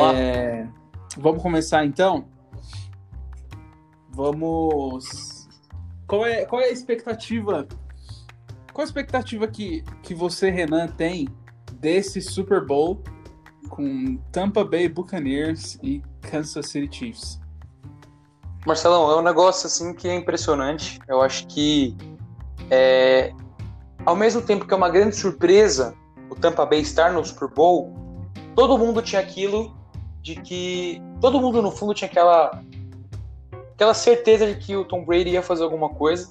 É... Vamos começar então? Vamos. Qual é, qual é a expectativa? Qual a expectativa que, que você, Renan, tem desse Super Bowl com Tampa Bay Buccaneers e Kansas City Chiefs? Marcelão, é um negócio assim que é impressionante. Eu acho que é, ao mesmo tempo que é uma grande surpresa o Tampa Bay estar no Super Bowl, todo mundo tinha aquilo de que todo mundo no fundo tinha aquela aquela certeza de que o Tom Brady ia fazer alguma coisa.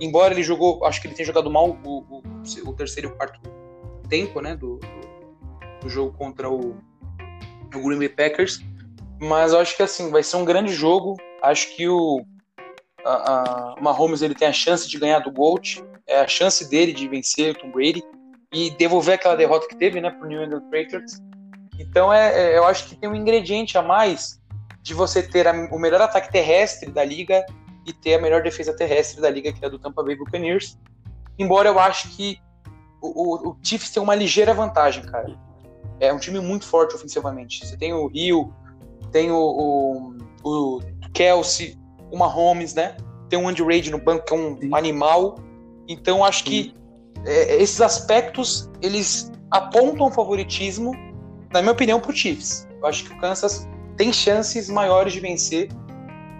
Embora ele jogou, acho que ele tenha jogado mal o, o, o terceiro e o quarto tempo, né, do, do, jogo contra o, o Green Bay Packers. Mas eu acho que assim vai ser um grande jogo. Acho que o a, a Mahomes ele tem a chance de ganhar do Gold, é a chance dele de vencer o Tom Brady e devolver aquela derrota que teve, né, pro New England Patriots. Então é, é, eu acho que tem um ingrediente a mais de você ter a, o melhor ataque terrestre da liga e ter a melhor defesa terrestre da liga, que é a do Tampa Bay Buccaneers. Embora eu acho que o, o, o Chiefs tem uma ligeira vantagem, cara. É um time muito forte ofensivamente. Você tem o Rio, tem o, o, o Kelsey, o Mahomes, né? Tem o Andy Reid no banco, que é um Sim. animal. Então, acho Sim. que é, esses aspectos, eles apontam favoritismo, na minha opinião, para o Chiefs. Eu acho que o Kansas tem chances maiores de vencer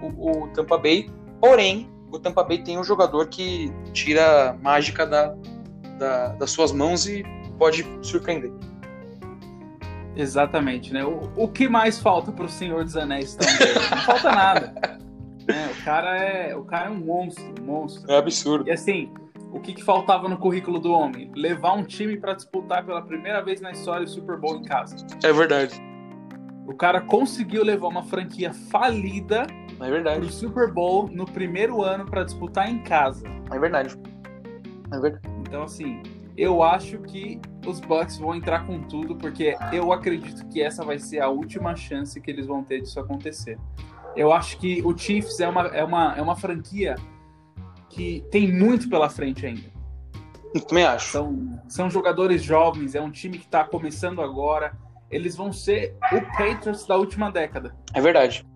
o, o Tampa Bay, porém, o Tampa Bay tem um jogador que tira a mágica da, da, das suas mãos e pode surpreender. Exatamente, né? O, o que mais falta para o Senhor dos Anéis também? Não falta nada. É, o, cara é, o cara é um monstro, um monstro. É absurdo. E assim, o que, que faltava no currículo do homem? Levar um time para disputar pela primeira vez na história o Super Bowl em casa. É verdade. O cara conseguiu levar uma franquia falida é verdade. pro Super Bowl no primeiro ano para disputar em casa. É verdade. É verdade. Então, assim, eu acho que os Bucks vão entrar com tudo, porque eu acredito que essa vai ser a última chance que eles vão ter disso acontecer. Eu acho que o Chiefs é uma, é uma, é uma franquia que tem muito pela frente ainda. Eu também acho. São, são jogadores jovens, é um time que está começando agora. Eles vão ser o Patriots da última década. É verdade.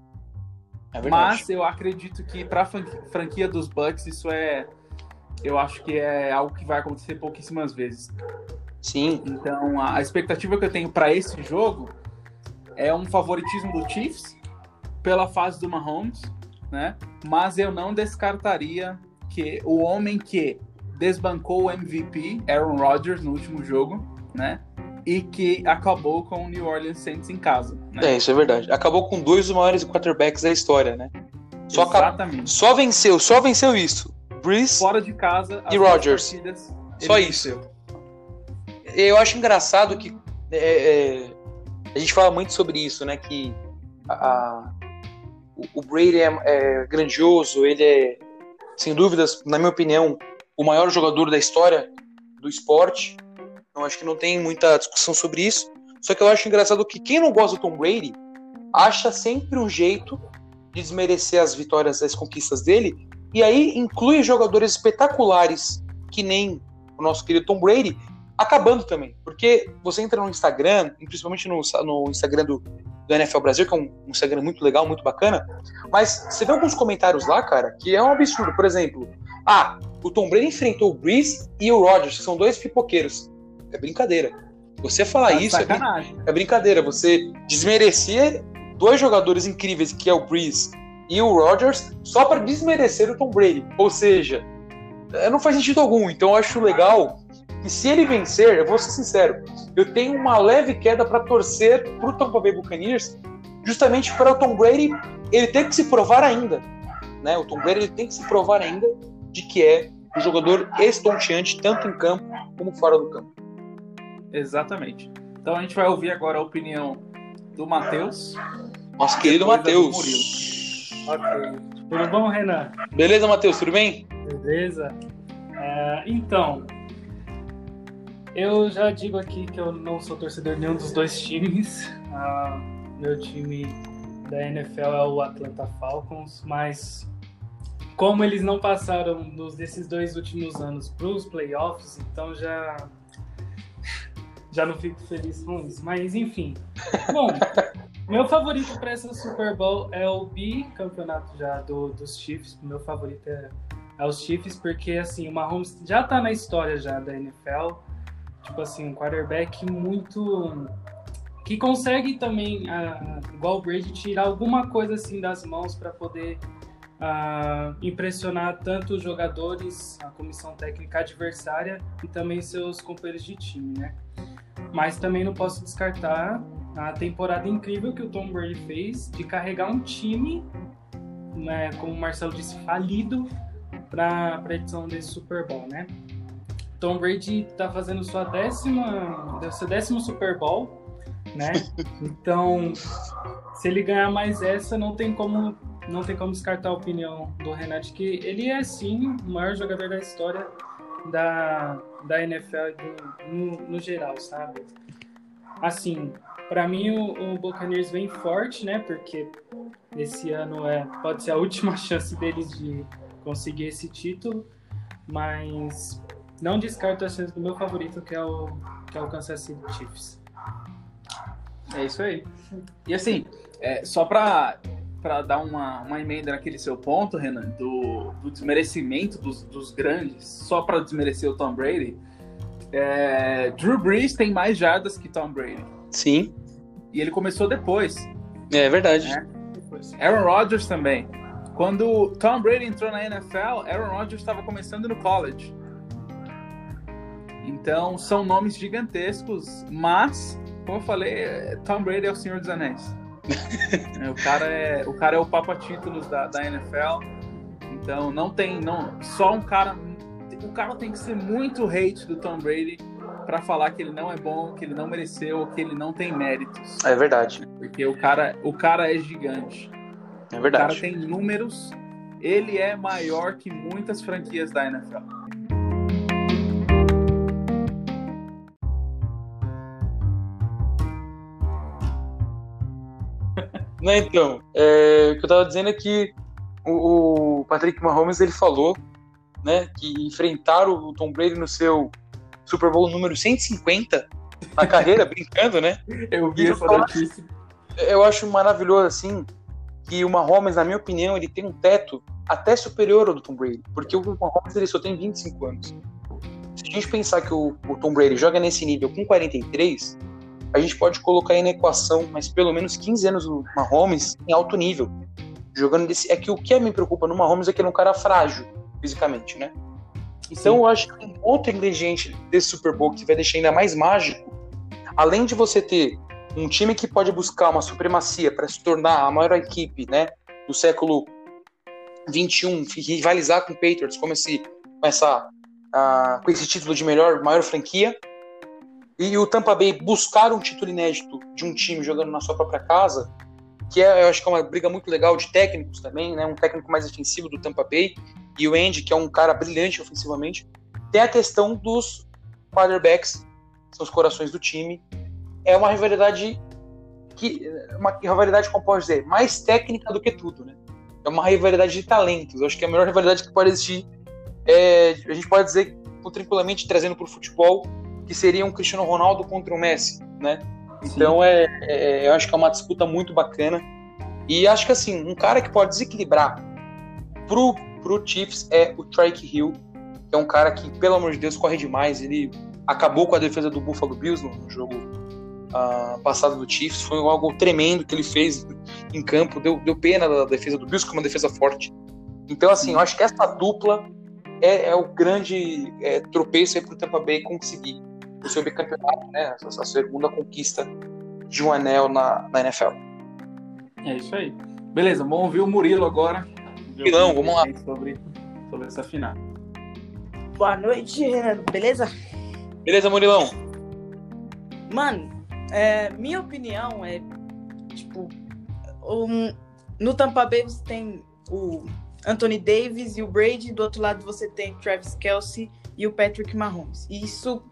É verdade. Mas eu acredito que para a franquia dos Bucks isso é. Eu acho que é algo que vai acontecer pouquíssimas vezes. Sim. Então a expectativa que eu tenho para esse jogo é um favoritismo do Chiefs pela fase do Mahomes, né? Mas eu não descartaria que o homem que desbancou o MVP, Aaron Rodgers, no último jogo, né? E que acabou com o New Orleans Saints em casa. Né? É, isso é verdade. Acabou com dois dos maiores quarterbacks da história, né? Só Exatamente. Só venceu, só venceu isso. Breeze Fora de casa e Rodgers. Só isso. Venceu. Eu acho engraçado que é, é, a gente fala muito sobre isso, né? Que a, a, o Brady é, é grandioso, ele é sem dúvidas, na minha opinião, o maior jogador da história do esporte. Então acho que não tem muita discussão sobre isso. Só que eu acho engraçado que quem não gosta do Tom Brady acha sempre um jeito de desmerecer as vitórias, as conquistas dele, e aí inclui jogadores espetaculares, que nem o nosso querido Tom Brady, acabando também. Porque você entra no Instagram, principalmente no, no Instagram do, do NFL Brasil, que é um, um, Instagram muito legal, muito bacana, mas você vê alguns comentários lá, cara, que é um absurdo. Por exemplo, ah, o Tom Brady enfrentou o Breeze e o Rodgers, que são dois pipoqueiros. É brincadeira. Você falar tá isso é, é, brincadeira. Você desmerecer dois jogadores incríveis, que é o Breeze e o Rodgers, só para desmerecer o Tom Brady. Ou seja, é, não faz sentido algum. Então eu acho legal e se ele vencer, eu vou ser sincero, eu tenho uma leve queda para torcer para o Tampa Bay Buccaneers, justamente para o Tom Brady ele ter que se provar ainda, né? O Tom Brady ele tem que se provar ainda de que é um jogador estonteante tanto em campo como fora do campo. Exatamente. Então a gente vai ouvir agora a opinião do Matheus. Nosso querido Matheus. Ok. Tudo bom, Renan? Beleza, Matheus, tudo bem? Beleza. É, então, eu já digo aqui que eu não sou torcedor de nenhum dos dois times. Ah, meu time da NFL é o Atlanta Falcons, mas como eles não passaram nos desses dois últimos anos para os playoffs, então já já não fico feliz com isso. Mas enfim, bom, Meu favorito para essa Super Bowl é o bicampeonato já do, dos Chiefs. Meu favorito é, é os Chiefs, porque assim, o Mahomes já tá na história já da NFL. Tipo assim, um quarterback muito. que consegue também, uh, igual o Brady, tirar alguma coisa assim das mãos para poder uh, impressionar tanto os jogadores, a comissão técnica adversária e também seus companheiros de time, né? Mas também não posso descartar a temporada incrível que o Tom Brady fez de carregar um time, né, como o Marcelo disse, falido para a edição desse Super Bowl, né? Tom Brady está fazendo sua décima, seu décimo Super Bowl, né? Então, se ele ganhar mais essa, não tem como não tem como descartar a opinião do Renato que ele é sim o maior jogador da história da, da NFL no, no geral, sabe? Assim, para mim o, o Buccaneers vem forte, né? Porque esse ano é pode ser a última chance deles de conseguir esse título, mas não descarto a chance do meu favorito que é o que é o Kansas City Chiefs. É isso aí. E assim, é, só para para dar uma, uma emenda naquele seu ponto, Renan, do, do desmerecimento dos, dos grandes, só para desmerecer o Tom Brady, é, Drew Brees tem mais jardas que Tom Brady. Sim. E ele começou depois. É verdade. Né? Aaron Rodgers também. Quando Tom Brady entrou na NFL, Aaron Rodgers estava começando no college. Então, são nomes gigantescos, mas, como eu falei, Tom Brady é o Senhor dos Anéis. É, o, cara é, o cara é o papa títulos da, da NFL. Então não tem. não Só um cara. O cara tem que ser muito hate do Tom Brady para falar que ele não é bom, que ele não mereceu, que ele não tem méritos. É verdade. Porque o cara, o cara é gigante. É verdade. O cara tem números. Ele é maior que muitas franquias da NFL. Não, então, é, o que eu tava dizendo é que o, o, Patrick Mahomes ele falou né, que enfrentar o Tom Brady no seu Super Bowl número 150 na carreira, brincando, né? Eu vi essa notícia. Eu acho maravilhoso, assim, que o Mahomes, na minha opinião, ele tem um teto até superior ao do Tom Brady, porque o Mahomes ele só tem 25 anos. Se a gente pensar que o, o Tom Brady joga nesse nível com 43, a gente pode colocar aí na equação, mas pelo menos 15 anos do Mahomes em alto nível. Jogando desse. É que o que me preocupa no Mahomes é que ele é um cara frágil fisicamente, né? Então Sim. eu acho que outro ingrediente desse Super Bowl que vai deixar ainda mais mágico, além de você ter um time que pode buscar uma supremacia para se tornar a maior equipe, né, do século 21, rivalizar com o Patriots como esse, com essa, uh, com esse título de melhor, maior franquia, e o Tampa Bay buscar um título inédito de um time jogando na sua própria casa, que é, eu acho que é uma briga muito legal de técnicos também, né? Um técnico mais ofensivo do Tampa Bay e o Andy, que é um cara brilhante ofensivamente. Tem a questão dos quarterbacks, são os corações do time. É uma rivalidade que uma rivalidade, como posso dizer, mais técnica do que tudo, né? É uma rivalidade de talentos. Eu acho que é a melhor rivalidade que pode existir. É, a gente pode dizer, tranquilamente, trazendo para o futebol, que seria um Cristiano Ronaldo contra o Messi, né? Então é, é, eu acho que é uma disputa muito bacana. E acho que assim, um cara que pode desequilibrar pro, pro Chiefs é o Trike Hill, que é um cara que, pelo amor de Deus, corre demais. Ele acabou com a defesa do Buffalo Bills no, no jogo uh, passado do Chiefs. Foi algo tremendo que ele fez em campo. Deu, deu pena da defesa do Bills, que é uma defesa forte. Então, assim, eu acho que essa dupla é, é o grande é, tropeço aí pro Tampa Bay conseguir o seu bicampeonato, né? A segunda conquista de um anel na, na NFL. É isso aí. Beleza, vamos ouvir o Murilo agora. Murilão, vamos lá. Sobre, sobre essa final. Boa noite, beleza? Beleza, Murilão. Mano, é, minha opinião é, tipo, um, no Tampa Bay você tem o Anthony Davis e o Brady, do outro lado você tem Travis Kelsey e o Patrick Mahomes. E isso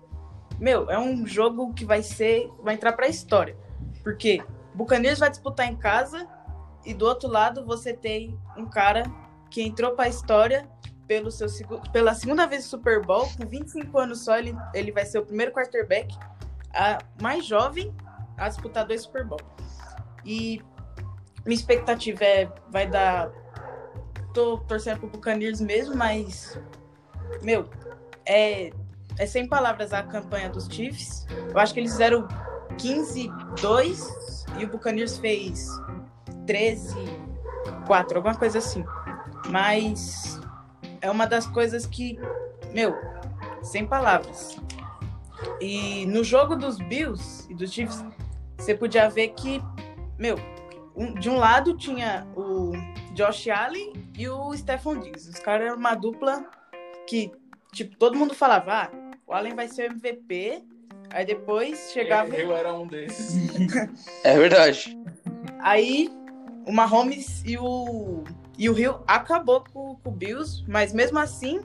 meu, é um jogo que vai ser, vai entrar para a história. Porque Buccaneers vai disputar em casa e do outro lado você tem um cara que entrou para a história pelo seu, pela segunda vez Super Bowl, com 25 anos só, ele, ele vai ser o primeiro quarterback a, mais jovem a disputar dois Super Bowl. E minha expectativa é vai dar. Tô torcendo pro Buccaneers mesmo, mas. Meu, é, é sem palavras a campanha dos Chiefs. Eu acho que eles fizeram 15-2 e o Buccaneers fez 13-4, alguma coisa assim. Mas é uma das coisas que, meu, sem palavras. E no jogo dos Bills e dos Chiefs, você podia ver que, meu, um, de um lado tinha o Josh Allen e o Stephon Diggs. Os caras eram uma dupla que, tipo, todo mundo falava, ah, o Allen vai ser o MVP. Aí depois chegava. Eu, eu era um desses. é verdade. Aí o Mahomes e o, e o Hill acabou com, com o Bills, mas mesmo assim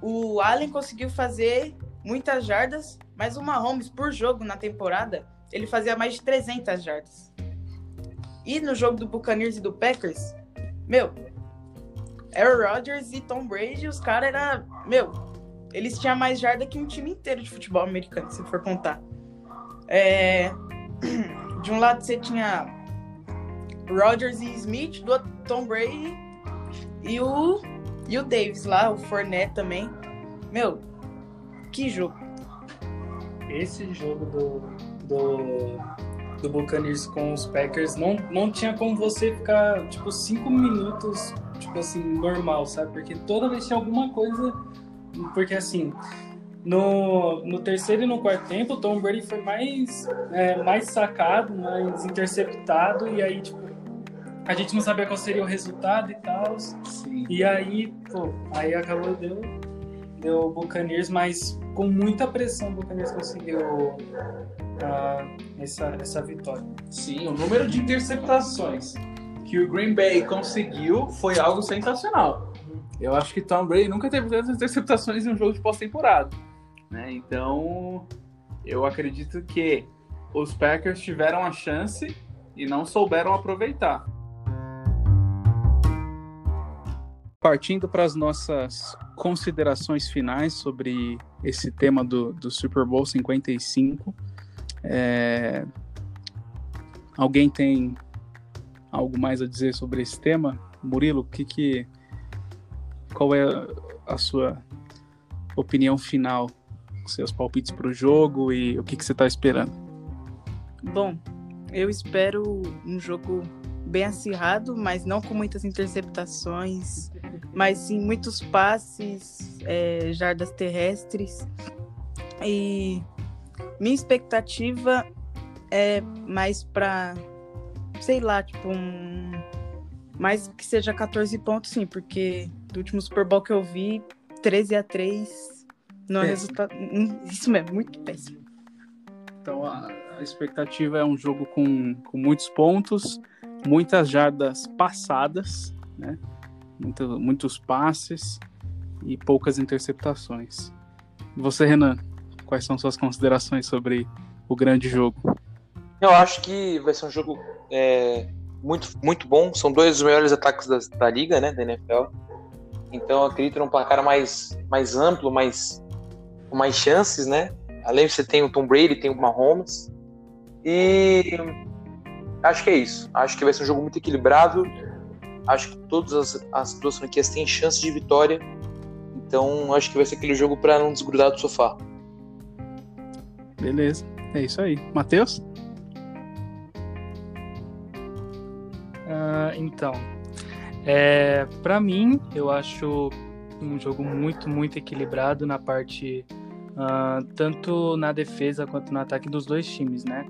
o Allen conseguiu fazer muitas jardas, mas o Mahomes por jogo na temporada ele fazia mais de 300 jardas. E no jogo do Buccaneers e do Packers, meu, Aaron Rodgers e Tom Brady, os caras era, meu, eles tinham mais jarda que um time inteiro de futebol americano, se for contar. É... De um lado você tinha Rodgers e Smith, do outro Tom Brady e o e o Davis lá, o Fournette também. Meu, que jogo. Esse jogo do, do, do Buccaneers com os Packers não, não tinha como você ficar, tipo, cinco minutos, tipo assim, normal, sabe? Porque toda vez tinha alguma coisa. Porque assim, no, no terceiro e no quarto tempo, o Tom Brady foi mais, é, mais sacado, mais interceptado, e aí, tipo, a gente não sabia qual seria o resultado e tal. E aí, pô, aí acabou, deu, deu o Buccaneers, mas com muita pressão o Buccaneers conseguiu uh, essa, essa vitória. Sim, o número de interceptações que o Green Bay conseguiu foi algo sensacional. Eu acho que Tom Brady nunca teve tantas interceptações em um jogo de pós-temporada. Né? Então, eu acredito que os Packers tiveram a chance e não souberam aproveitar. Partindo para as nossas considerações finais sobre esse tema do, do Super Bowl 55, é... alguém tem algo mais a dizer sobre esse tema? Murilo, que que, qual é a sua opinião final, seus palpites para o jogo e o que, que você está esperando? Bom, eu espero um jogo bem acirrado, mas não com muitas interceptações, mas sim muitos passes, é, jardas terrestres. E minha expectativa é mais para, sei lá, tipo um. Mais que seja 14 pontos, sim, porque do último Super Bowl que eu vi, 13 a 3 não é resultado. Hum, isso mesmo, muito péssimo. Então a, a expectativa é um jogo com, com muitos pontos muitas jardas passadas, né? Muito, muitos passes e poucas interceptações. Você, Renan, quais são suas considerações sobre o grande jogo? Eu acho que vai ser um jogo é, muito, muito bom. São dois dos melhores ataques da, da liga, né, da NFL. Então, eu acredito num placar mais, mais amplo, mais, com mais chances, né? Além de você tem o Tom Brady, tem o Mahomes. E Acho que é isso. Acho que vai ser um jogo muito equilibrado. Acho que todas as, as duas franquias têm chance de vitória. Então, acho que vai ser aquele jogo para não desgrudar do sofá. Beleza. É isso aí. Matheus? Uh, então, é, para mim, eu acho um jogo muito, muito equilibrado na parte, uh, tanto na defesa quanto no ataque dos dois times, né?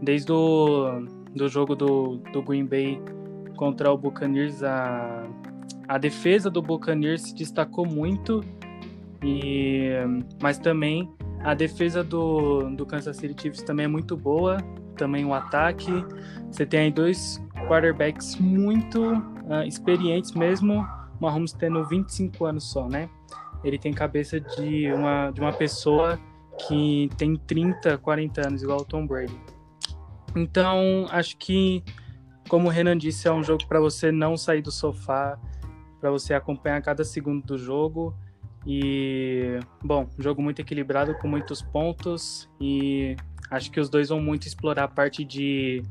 Desde o do jogo do, do Green Bay contra o Buccaneers, a, a defesa do Buccaneers se destacou muito, e, mas também a defesa do, do Kansas City Chiefs também é muito boa, também o ataque. Você tem aí dois quarterbacks muito uh, experientes mesmo, Mahomes tendo 25 anos só, né? Ele tem cabeça de uma, de uma pessoa que tem 30, 40 anos, igual o Tom Brady. Então, acho que, como o Renan disse, é um jogo para você não sair do sofá, para você acompanhar cada segundo do jogo. E, bom, jogo muito equilibrado, com muitos pontos. E acho que os dois vão muito explorar a parte de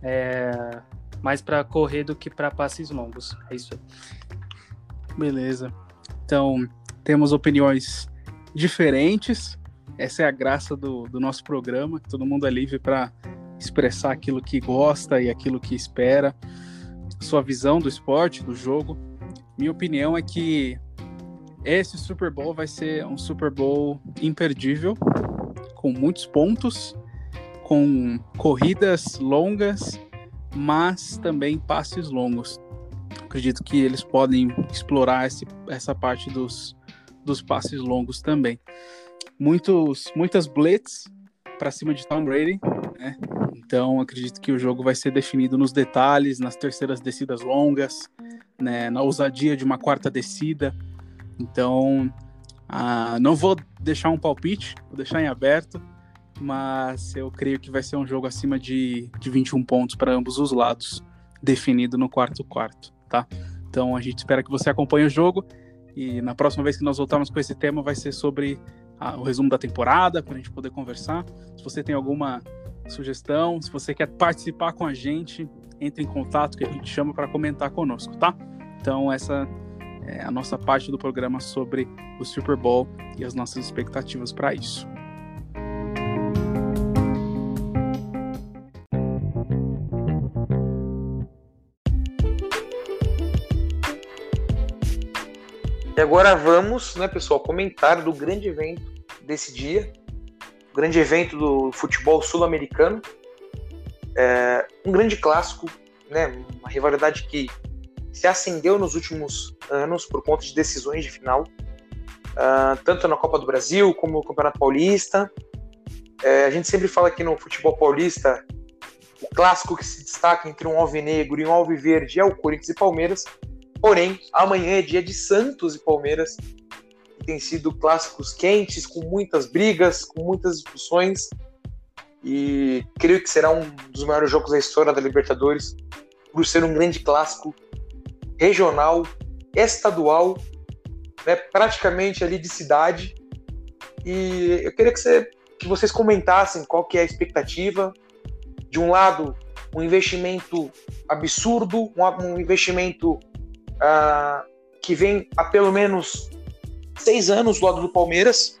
É, mais para correr do que para passes longos. É isso aí. Beleza. Então, temos opiniões diferentes. Essa é a graça do, do nosso programa, todo mundo é livre para expressar aquilo que gosta e aquilo que espera, sua visão do esporte, do jogo. Minha opinião é que esse Super Bowl vai ser um Super Bowl imperdível, com muitos pontos, com corridas longas, mas também passes longos. Acredito que eles podem explorar esse, essa parte dos, dos passes longos também. Muitos, muitas blitz para cima de Tom Brady, né? Então acredito que o jogo vai ser definido nos detalhes, nas terceiras descidas longas, né? na ousadia de uma quarta descida. Então ah, não vou deixar um palpite, vou deixar em aberto, mas eu creio que vai ser um jogo acima de, de 21 pontos para ambos os lados, definido no quarto quarto, tá? Então a gente espera que você acompanhe o jogo e na próxima vez que nós voltarmos com esse tema vai ser sobre a, o resumo da temporada, para a gente poder conversar. Se você tem alguma sugestão, se você quer participar com a gente, entre em contato que a gente chama para comentar conosco, tá? Então essa é a nossa parte do programa sobre o Super Bowl e as nossas expectativas para isso. E agora vamos, né, pessoal, comentar do grande evento desse dia, o grande evento do futebol sul-americano, é, um grande clássico, né, uma rivalidade que se acendeu nos últimos anos por conta de decisões de final, uh, tanto na Copa do Brasil como no Campeonato Paulista. É, a gente sempre fala que no futebol paulista o clássico que se destaca entre um alvinegro e um alviverde é o Corinthians e Palmeiras, Porém, amanhã é dia de Santos e Palmeiras, e tem sido clássicos quentes, com muitas brigas, com muitas discussões, e creio que será um dos maiores jogos da história da Libertadores, por ser um grande clássico regional, estadual, né, praticamente ali de cidade. E eu queria que, você, que vocês comentassem qual que é a expectativa. De um lado, um investimento absurdo, um, um investimento uh, que vem há pelo menos seis anos do lado do Palmeiras,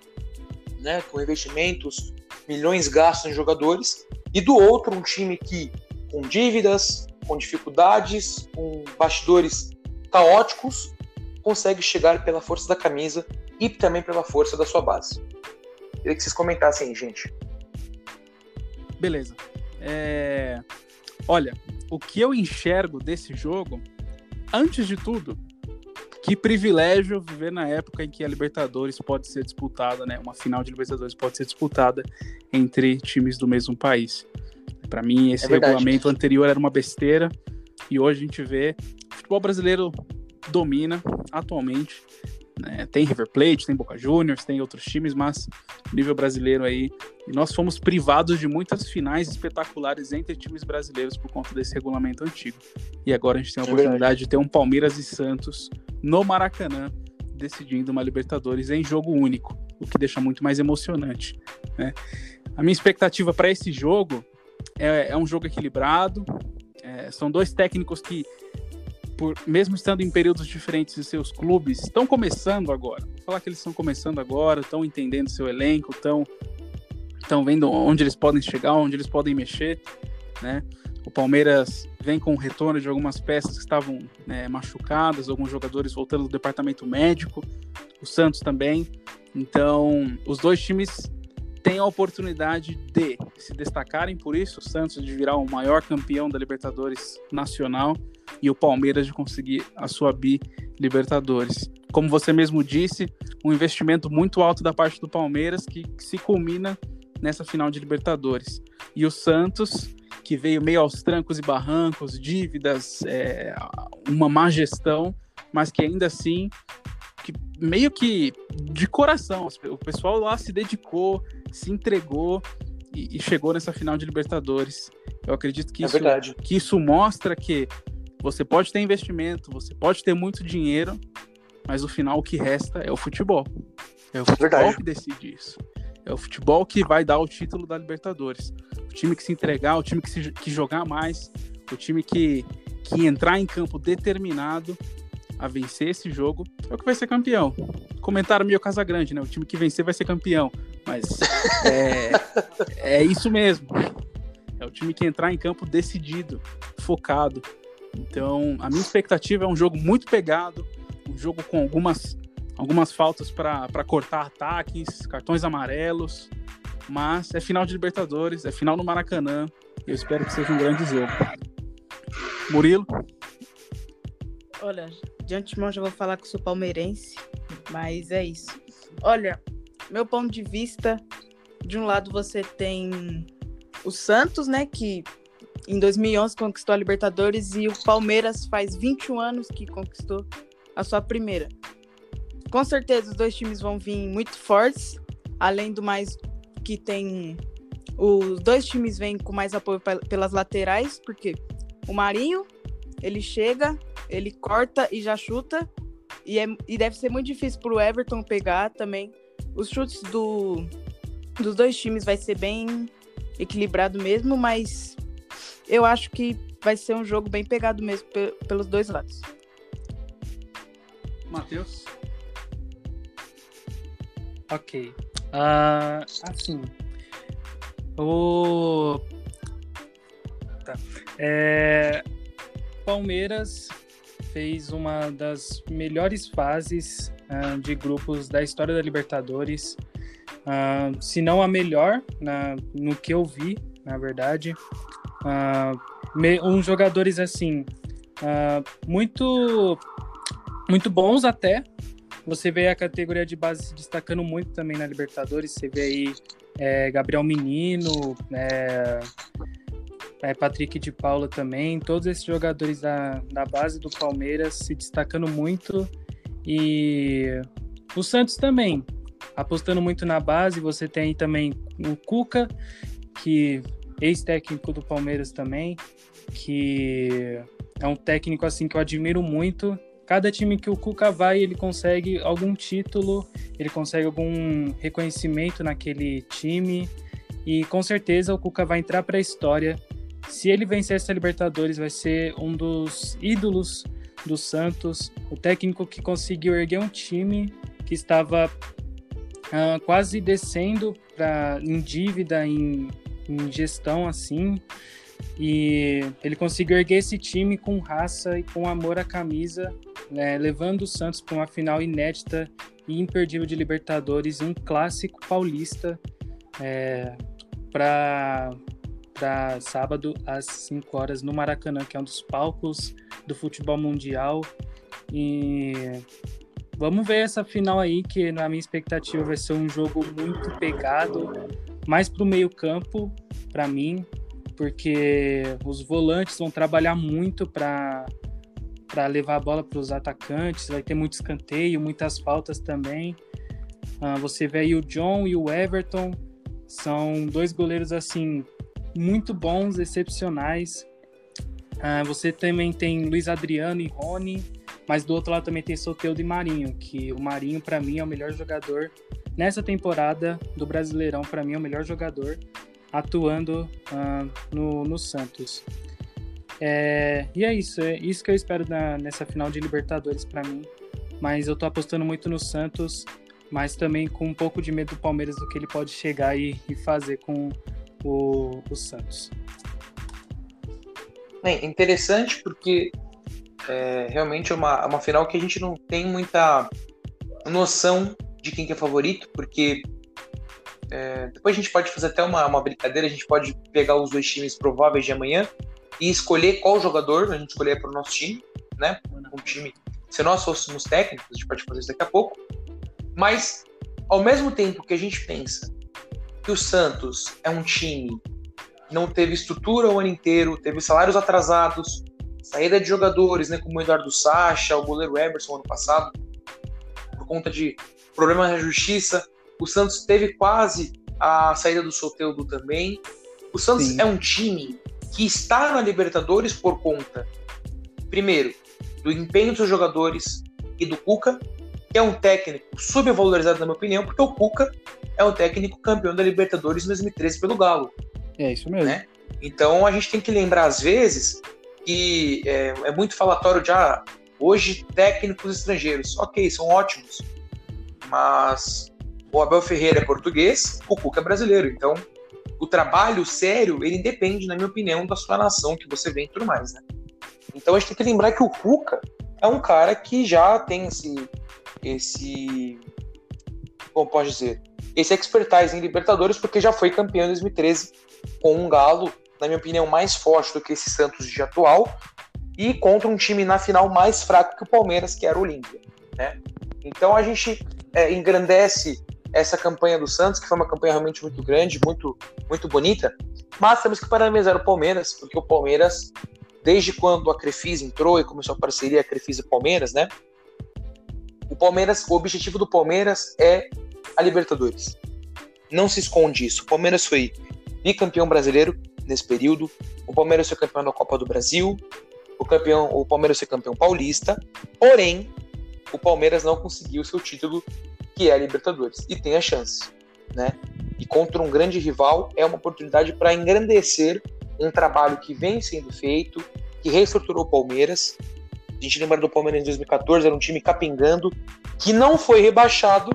né, com investimentos, milhões gastos em jogadores, e do outro um time que, com dívidas, com dificuldades, com bastidores caóticos, consegue chegar pela força da camisa e também pela força da sua base. Queria que vocês comentassem, gente. Beleza. É... Olha, o que eu enxergo desse jogo antes de tudo, que privilégio viver na época em que a Libertadores pode ser disputada, né? Uma final de Libertadores pode ser disputada entre times do mesmo país. Para mim, esse é regulamento anterior era uma besteira e hoje a gente vê o futebol brasileiro domina atualmente né? Tem River Plate, tem Boca Juniors, tem outros times, mas nível brasileiro aí. E nós fomos privados de muitas finais espetaculares entre times brasileiros por conta desse regulamento antigo. E agora a gente tem a é oportunidade verdade. de ter um Palmeiras e Santos no Maracanã decidindo uma Libertadores em jogo único, o que deixa muito mais emocionante. Né? A minha expectativa para esse jogo é, é, um jogo equilibrado. É, são dois técnicos que por, mesmo estando em períodos diferentes de seus clubes, estão começando agora. Vou falar que eles estão começando agora, estão entendendo seu elenco, estão estão vendo onde eles podem chegar, onde eles podem mexer, né? O Palmeiras vem com o retorno de algumas peças que estavam né, machucadas, alguns jogadores voltando do departamento médico, o Santos também. Então, os dois times têm a oportunidade de se destacarem por isso, o Santos de virar o maior campeão da Libertadores nacional e o Palmeiras de conseguir a sua bi Libertadores. Como você mesmo disse, um investimento muito alto da parte do Palmeiras que, que se culmina nessa final de Libertadores. E o Santos, que veio meio aos trancos e barrancos, dívidas, é, uma má gestão, mas que ainda assim, que meio que de coração, o pessoal lá se dedicou, se entregou e, e chegou nessa final de Libertadores. Eu acredito que, é isso, que isso mostra que você pode ter investimento, você pode ter muito dinheiro, mas o final o que resta é o futebol. É o futebol Verdade. que decide isso. É o futebol que vai dar o título da Libertadores. o time que se entregar, o time que, se, que jogar mais, o time que, que entrar em campo determinado a vencer esse jogo é o que vai ser campeão. Comentário meio Casa Grande, né? O time que vencer vai ser campeão. Mas é, é isso mesmo. É o time que entrar em campo decidido, focado. Então, a minha expectativa é um jogo muito pegado, um jogo com algumas, algumas faltas para cortar ataques, cartões amarelos. Mas é final de Libertadores, é final no Maracanã. Eu espero que seja um grande jogo. Murilo? Olha, de antemão já vou falar que sou palmeirense, mas é isso. Olha, meu ponto de vista, de um lado você tem o Santos, né, que em 2011 conquistou a Libertadores e o Palmeiras faz 21 anos que conquistou a sua primeira. Com certeza os dois times vão vir muito fortes, além do mais que tem os dois times vêm com mais apoio pelas laterais, porque o Marinho, ele chega, ele corta e já chuta. E, é, e deve ser muito difícil para o Everton pegar também. Os chutes do, dos dois times vai ser bem equilibrado mesmo, mas eu acho que vai ser um jogo bem pegado mesmo pelos dois lados. Matheus? Ok. Uh, assim. O. Tá. É... Palmeiras fez uma das melhores fases uh, de grupos da história da Libertadores, uh, se não a melhor, na, no que eu vi, na verdade. Uh, me, uns jogadores assim, muito, muito bons até. Você vê a categoria de base se destacando muito também na Libertadores. Você vê aí é, Gabriel Menino, é, é, Patrick de Paula também, todos esses jogadores da, da base do Palmeiras se destacando muito e o Santos também, apostando muito na base, você tem também o Cuca, que ex-técnico do Palmeiras também, que é um técnico assim que eu admiro muito. Cada time que o Cuca vai, ele consegue algum título, ele consegue algum reconhecimento naquele time. E com certeza o Cuca vai entrar para a história se ele vencer essa Libertadores, vai ser um dos ídolos do Santos, o técnico que conseguiu erguer um time que estava uh, quase descendo pra, em dívida, em, em gestão assim. E ele conseguiu erguer esse time com raça e com amor à camisa, né, levando o Santos para uma final inédita e imperdível de Libertadores, um clássico paulista é, para para sábado às 5 horas no Maracanã, que é um dos palcos do futebol mundial. E vamos ver essa final aí, que na minha expectativa vai ser um jogo muito pegado, mais para o meio-campo, para mim, porque os volantes vão trabalhar muito para para levar a bola para os atacantes, vai ter muito escanteio, muitas faltas também. Uh, você vê aí o John e o Everton, são dois goleiros assim muito bons, excepcionais. Uh, você também tem Luiz Adriano e Rony, mas do outro lado também tem Soteudo e Marinho, que o Marinho para mim é o melhor jogador nessa temporada do Brasileirão, para mim é o melhor jogador atuando uh, no, no Santos. É, e é isso, é isso que eu espero na, nessa final de Libertadores para mim. Mas eu tô apostando muito no Santos, mas também com um pouco de medo do Palmeiras do que ele pode chegar e, e fazer com o, o Santos. É interessante porque é realmente é uma, uma final que a gente não tem muita noção de quem que é favorito, porque é, depois a gente pode fazer até uma, uma brincadeira, a gente pode pegar os dois times prováveis de amanhã e escolher qual jogador a gente escolher para o nosso time, né? Um time. Se nós fôssemos técnicos, a gente pode fazer isso daqui a pouco. Mas, ao mesmo tempo que a gente pensa que o Santos é um time que não teve estrutura o ano inteiro, teve salários atrasados, saída de jogadores, né, como o Eduardo Sacha, o goleiro Emerson ano passado, por conta de problemas na justiça. O Santos teve quase a saída do Soteudo também. O Santos Sim. é um time que está na Libertadores por conta, primeiro, do empenho dos jogadores e do Cuca, que é um técnico subvalorizado, na minha opinião, porque o Cuca é um técnico campeão da Libertadores em 2013 pelo Galo. É isso mesmo. Né? Então a gente tem que lembrar, às vezes, que é, é muito falatório de ah, hoje técnicos estrangeiros. Ok, são ótimos. Mas o Abel Ferreira é português, o Cuca é brasileiro. Então, o trabalho sério, ele depende, na minha opinião, da sua nação que você vem e tudo mais, né? Então a gente tem que lembrar que o Cuca é um cara que já tem esse, esse como pode dizer, esse expertise em Libertadores, porque já foi campeão em 2013 com um Galo, na minha opinião, mais forte do que esse Santos de atual, e contra um time na final mais fraco que o Palmeiras, que era o Olímpia. Né? Então a gente é, engrandece essa campanha do Santos, que foi uma campanha realmente muito grande, muito, muito bonita, mas temos que parabenizar o Palmeiras, porque o Palmeiras, desde quando a Crefisa entrou e começou a parceria Crefisa e Palmeiras, né? O Palmeiras, o objetivo do Palmeiras é a Libertadores. Não se esconde isso. O Palmeiras foi bicampeão brasileiro nesse período. O Palmeiras foi campeão da Copa do Brasil. O, campeão, o Palmeiras foi campeão paulista. Porém, o Palmeiras não conseguiu seu título, que é a Libertadores. E tem a chance, né? E contra um grande rival é uma oportunidade para engrandecer um trabalho que vem sendo feito, que reestruturou o Palmeiras. A gente lembra do Palmeiras em 2014, era um time capingando, que não foi rebaixado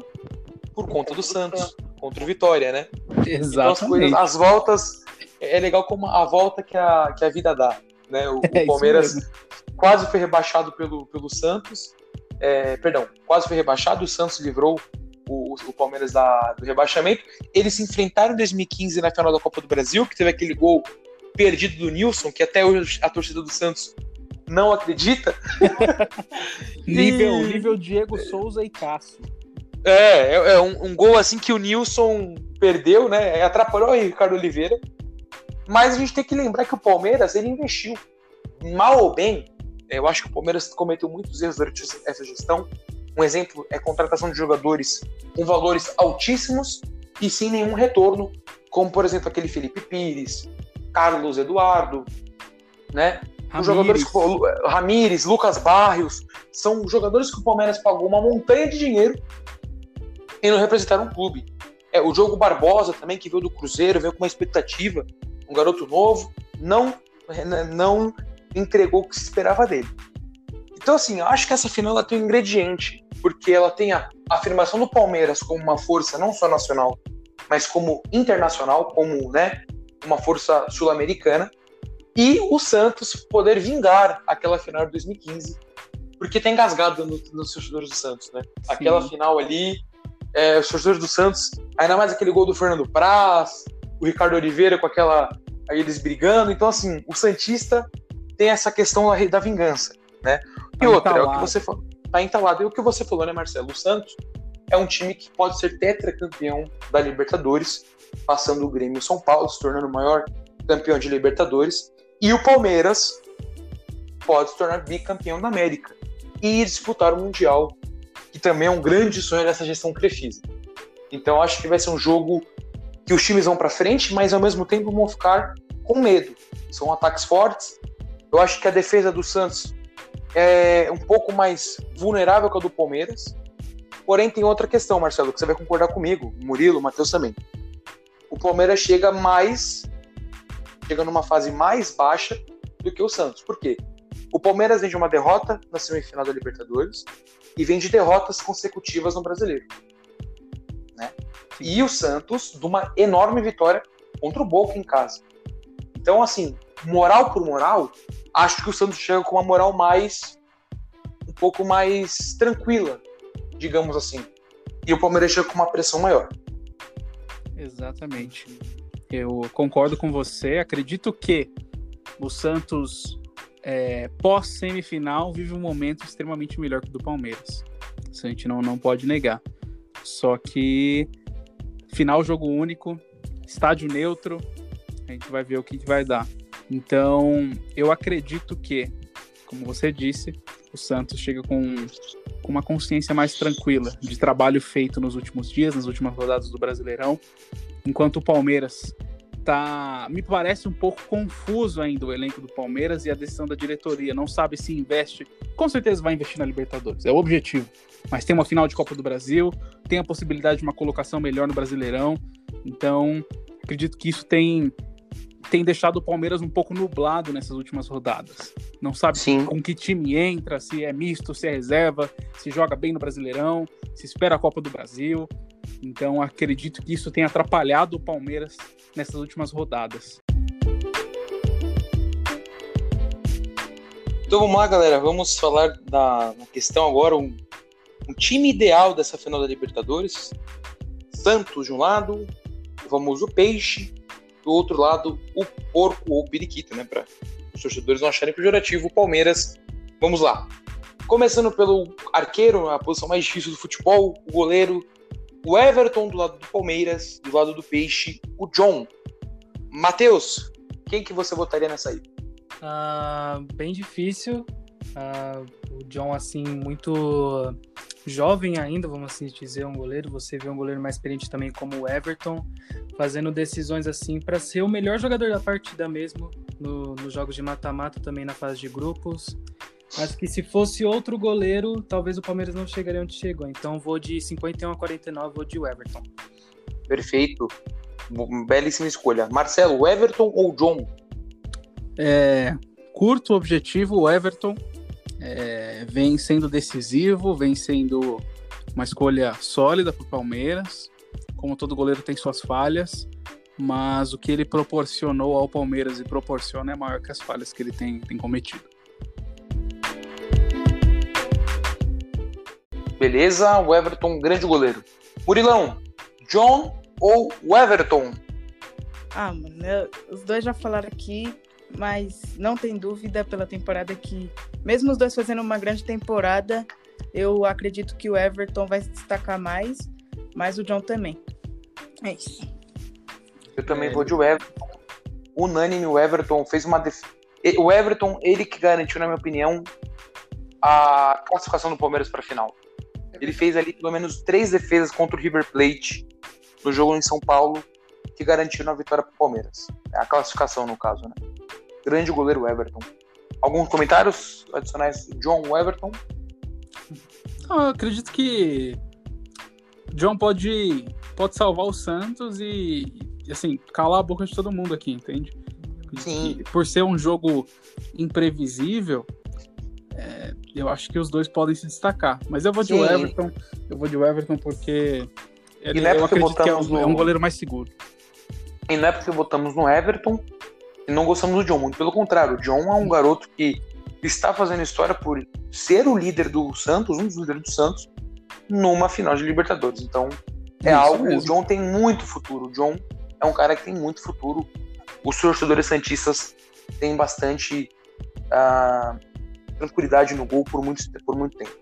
por conta do Santos, contra o Vitória, né? Exatamente. Então as, coisas, as voltas, é legal como a volta que a, que a vida dá, né? O, é, o Palmeiras quase foi rebaixado pelo, pelo Santos, é, perdão, quase foi rebaixado, o Santos livrou o, o Palmeiras da, do rebaixamento. Eles se enfrentaram em 2015 na final da Copa do Brasil, que teve aquele gol perdido do Nilson, que até hoje a torcida do Santos não acredita. nível, nível Diego Souza e Cássio. É, é, é um, um, gol assim que o Nilson perdeu, né? Atrapalhou o Ricardo Oliveira. Mas a gente tem que lembrar que o Palmeiras ele investiu mal ou bem. Eu acho que o Palmeiras cometeu muitos erros durante essa gestão. Um exemplo é a contratação de jogadores com valores altíssimos e sem nenhum retorno, como por exemplo aquele Felipe Pires, Carlos Eduardo, né? Os jogadores Ramires, Lucas Barrios, são jogadores que o Palmeiras pagou uma montanha de dinheiro e não representaram um clube. É, o jogo Barbosa também, que veio do Cruzeiro, veio com uma expectativa, um garoto novo, não, não entregou o que se esperava dele. Então, assim, eu acho que essa final ela tem um ingrediente, porque ela tem a afirmação do Palmeiras como uma força não só nacional, mas como internacional, como né, uma força sul-americana, e o Santos poder vingar aquela final de 2015, porque tem engasgado nos no torcedores do Santos, né? Sim. Aquela final ali, é, os torcedores do Santos, ainda mais aquele gol do Fernando Praz, o Ricardo Oliveira com aquela. Aí eles brigando. Então, assim, o Santista tem essa questão da, da vingança, né? E tá outra, entalado. é o que você falou. Tá entalado. E o que você falou, né, Marcelo? O Santos é um time que pode ser tetracampeão da Libertadores, passando o Grêmio São Paulo, se tornando o maior campeão de Libertadores. E o Palmeiras pode se tornar bicampeão da América e disputar o Mundial que também é um grande sonho dessa gestão Crefisa. Então acho que vai ser um jogo que os times vão para frente, mas ao mesmo tempo vão ficar com medo. São ataques fortes. Eu acho que a defesa do Santos é um pouco mais vulnerável que a do Palmeiras. Porém, tem outra questão, Marcelo, que você vai concordar comigo, Murilo, Matheus também. O Palmeiras chega mais. chega numa fase mais baixa do que o Santos. Por quê? O Palmeiras vem de uma derrota na semifinal da Libertadores e vem de derrotas consecutivas no Brasileiro. Né? E o Santos de uma enorme vitória contra o Boca em casa. Então, assim, moral por moral, acho que o Santos chega com uma moral mais. um pouco mais tranquila, digamos assim. E o Palmeiras chega com uma pressão maior. Exatamente. Eu concordo com você. Acredito que o Santos é, pós-semifinal, vive um momento extremamente melhor que o do Palmeiras. Isso a gente não, não pode negar. Só que final jogo único, estádio neutro, a gente vai ver o que, que vai dar. Então, eu acredito que, como você disse, o Santos chega com, com uma consciência mais tranquila de trabalho feito nos últimos dias, nas últimas rodadas do Brasileirão, enquanto o Palmeiras tá, me parece um pouco confuso ainda o elenco do Palmeiras e a decisão da diretoria. Não sabe se investe, com certeza vai investir na Libertadores, é o objetivo. Mas tem uma final de Copa do Brasil, tem a possibilidade de uma colocação melhor no Brasileirão. Então, acredito que isso tem tem deixado o Palmeiras um pouco nublado nessas últimas rodadas. Não sabe Sim. com que time entra, se é misto, se é reserva, se joga bem no Brasileirão, se espera a Copa do Brasil. Então acredito que isso tem atrapalhado o Palmeiras nessas últimas rodadas. Então vamos lá, galera. Vamos falar da, questão agora. Um, um time ideal dessa final da Libertadores. Santos de um lado, o famoso peixe. Do outro lado, o porco ou periquito, né? Para os torcedores não acharem pejorativo. O Palmeiras. Vamos lá. Começando pelo arqueiro, a posição mais difícil do futebol, o goleiro, o Everton do lado do Palmeiras, do lado do Peixe, o John. Matheus, quem que você votaria nessa aí? Ah, bem difícil. Ah, o John, assim, muito jovem ainda, vamos assim dizer, um goleiro. Você vê um goleiro mais experiente também como o Everton, fazendo decisões assim para ser o melhor jogador da partida mesmo, no, nos jogos de mata-mata, também na fase de grupos. Acho que se fosse outro goleiro, talvez o Palmeiras não chegaria onde chegou. Então vou de 51 a 49, vou de Everton. Perfeito. Belíssima escolha. Marcelo, Everton ou John? É, curto objetivo, o Everton é, vem sendo decisivo, vem sendo uma escolha sólida para o Palmeiras. Como todo goleiro tem suas falhas, mas o que ele proporcionou ao Palmeiras e proporciona é maior que as falhas que ele tem, tem cometido. Beleza, o Everton, grande goleiro. Murilão, John ou o Everton? Ah, mano, eu- os dois já falaram aqui, mas não tem dúvida pela temporada que, mesmo os dois fazendo uma grande temporada, eu acredito que o Everton vai se destacar mais, mas o John também. É isso. Eu também É. vou de o Everton. Unânime, o Everton fez uma def... E- O Everton, ele que garantiu, na minha opinião, a classificação do Palmeiras para a final. Ele fez ali pelo menos três defesas contra o River Plate no jogo em São Paulo, que garantiram a vitória para o Palmeiras. É a classificação, no caso, né? Grande goleiro Everton. Alguns comentários adicionais? John Everton? Ah, Eu acredito que John pode, pode salvar o Santos e, e, assim, calar a boca de todo mundo aqui, entende? Sim. E por ser um jogo imprevisível, é, eu acho que os dois podem se destacar. Mas eu vou de Sim. Everton. Eu vou de Everton porque ele, é eu porque acredito que é botamos um, é um no- goleiro mais seguro. E não é porque votamos no Everton e não gostamos do John. Muito pelo contrário, o John é um garoto que está fazendo história por ser o líder do Santos, um dos líderes do Santos, numa final de Libertadores. Então, é Isso algo. O mesmo. John tem muito futuro. O John é um cara que tem muito futuro. Os torcedores santistas têm bastante ah, tranquilidade no gol por muito, por muito tempo.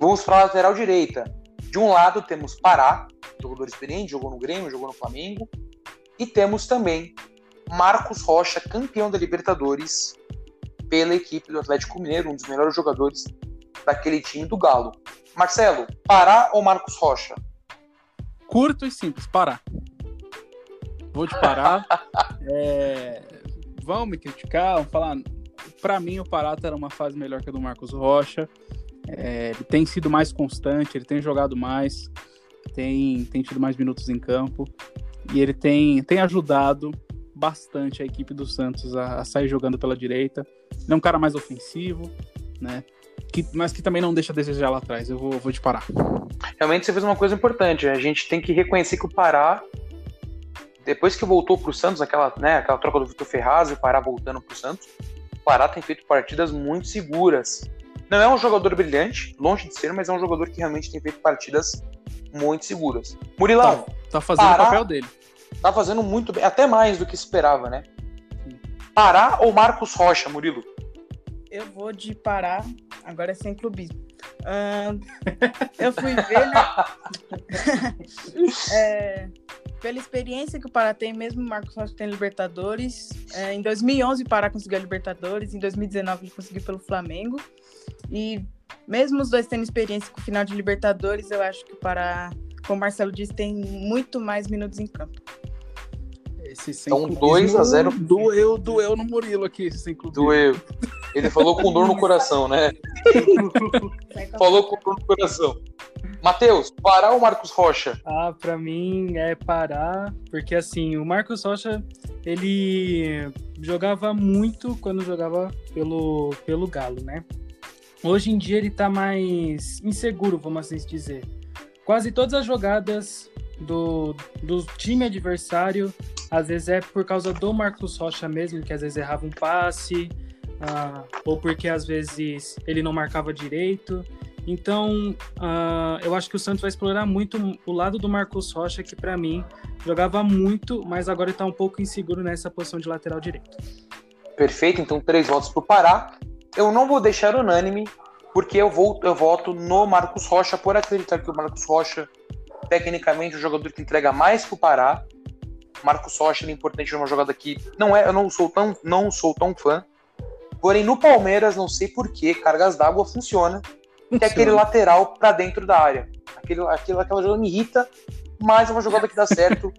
Vamos para a lateral direita. De um lado temos Pará, jogador experiente, jogou no Grêmio, jogou no Flamengo. E temos também Marcos Rocha, campeão da Libertadores pela equipe do Atlético Mineiro, um dos melhores jogadores daquele time do Galo. Marcelo, Pará ou Marcos Rocha? Curto e simples, parar. Vou te parar. É, vão me criticar, vão falar. Pra mim, o Parata era uma fase melhor que a do Marcos Rocha. É, ele tem sido mais constante, ele tem jogado mais, tem, tem tido mais minutos em campo. E ele tem, tem ajudado bastante a equipe do Santos a, a sair jogando pela direita. Ele é um cara mais ofensivo, né? Que, mas que também não deixa a desejar lá atrás. Eu vou, vou te parar. Realmente você fez uma coisa importante. A gente tem que reconhecer que o Pará, depois que voltou para o Santos, aquela, né, aquela troca do Vitor Ferraz e o Pará voltando para o Santos, Pará tem feito partidas muito seguras. Não é um jogador brilhante, longe de ser, mas é um jogador que realmente tem feito partidas muito seguras. Murilão, Tá fazendo Pará- o papel dele. tá fazendo muito bem, até mais do que esperava, né? Pará ou Marcos Rocha, Murilo? Eu vou de Pará, agora é sem clubismo. Ahn, eu fui ver, né? É, pela experiência que o Pará tem, mesmo o Marcos Rocha tem Libertadores. é, em 2011 o Pará conseguiu a Libertadores, em 2019 ele conseguiu pelo Flamengo. E mesmo os dois tendo experiência com o final de Libertadores, eu acho que o Pará, como o Marcelo disse, tem muito mais minutos em campo. Esse sem Então, clubismo 2 a 0. Doeu, doeu no Murilo aqui, esse sem clubismo. Doeu. Ele falou com dor no coração, né? Falou com dor no coração. Matheus, Pará ou Marcos Rocha? Ah, pra mim é parar, porque assim, o Marcos Rocha, ele jogava muito quando jogava pelo, pelo Galo, né? Hoje em dia ele tá mais inseguro, vamos assim dizer. Quase todas as jogadas do, do time adversário, às vezes é por causa do Marcos Rocha mesmo, que às vezes errava um passe, uh, ou porque às vezes ele não marcava direito. Então, uh, eu acho que o Santos vai explorar muito o lado do Marcos Rocha, que para mim jogava muito, mas agora está um pouco inseguro nessa posição de lateral direito. Perfeito, então três votos para o Pará. Eu não vou deixar unânime, porque eu, vou, eu voto no Marcos Rocha por acreditar que o Marcos Rocha, tecnicamente, o jogador que entrega mais para o Pará. Marcos Rocha é importante numa jogada que não é, eu não sou tão, não sou tão fã. Porém, no Palmeiras, não sei por que cargas d'água funciona que é aquele lateral para dentro da área. Aquele, aquele, aquela jogada me irrita, mas é uma jogada que dá certo.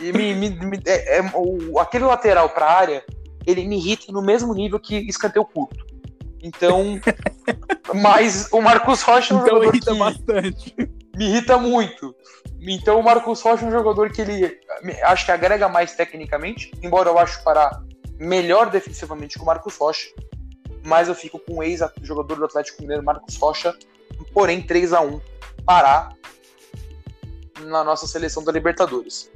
e me, me, me é, é, o, aquele lateral para a área, ele me irrita no mesmo nível que escanteio curto. Então, mas o Marcos Rocha é um então irrita que bastante. Me irrita muito. Então o Marcos Rocha é um jogador que ele acho que agrega mais tecnicamente, embora eu acho para melhor defensivamente que o Marcos Rocha mas eu fico com o ex-jogador do Atlético Mineiro, Marcos Rocha, porém 3 a 1 Pará na nossa seleção da Libertadores.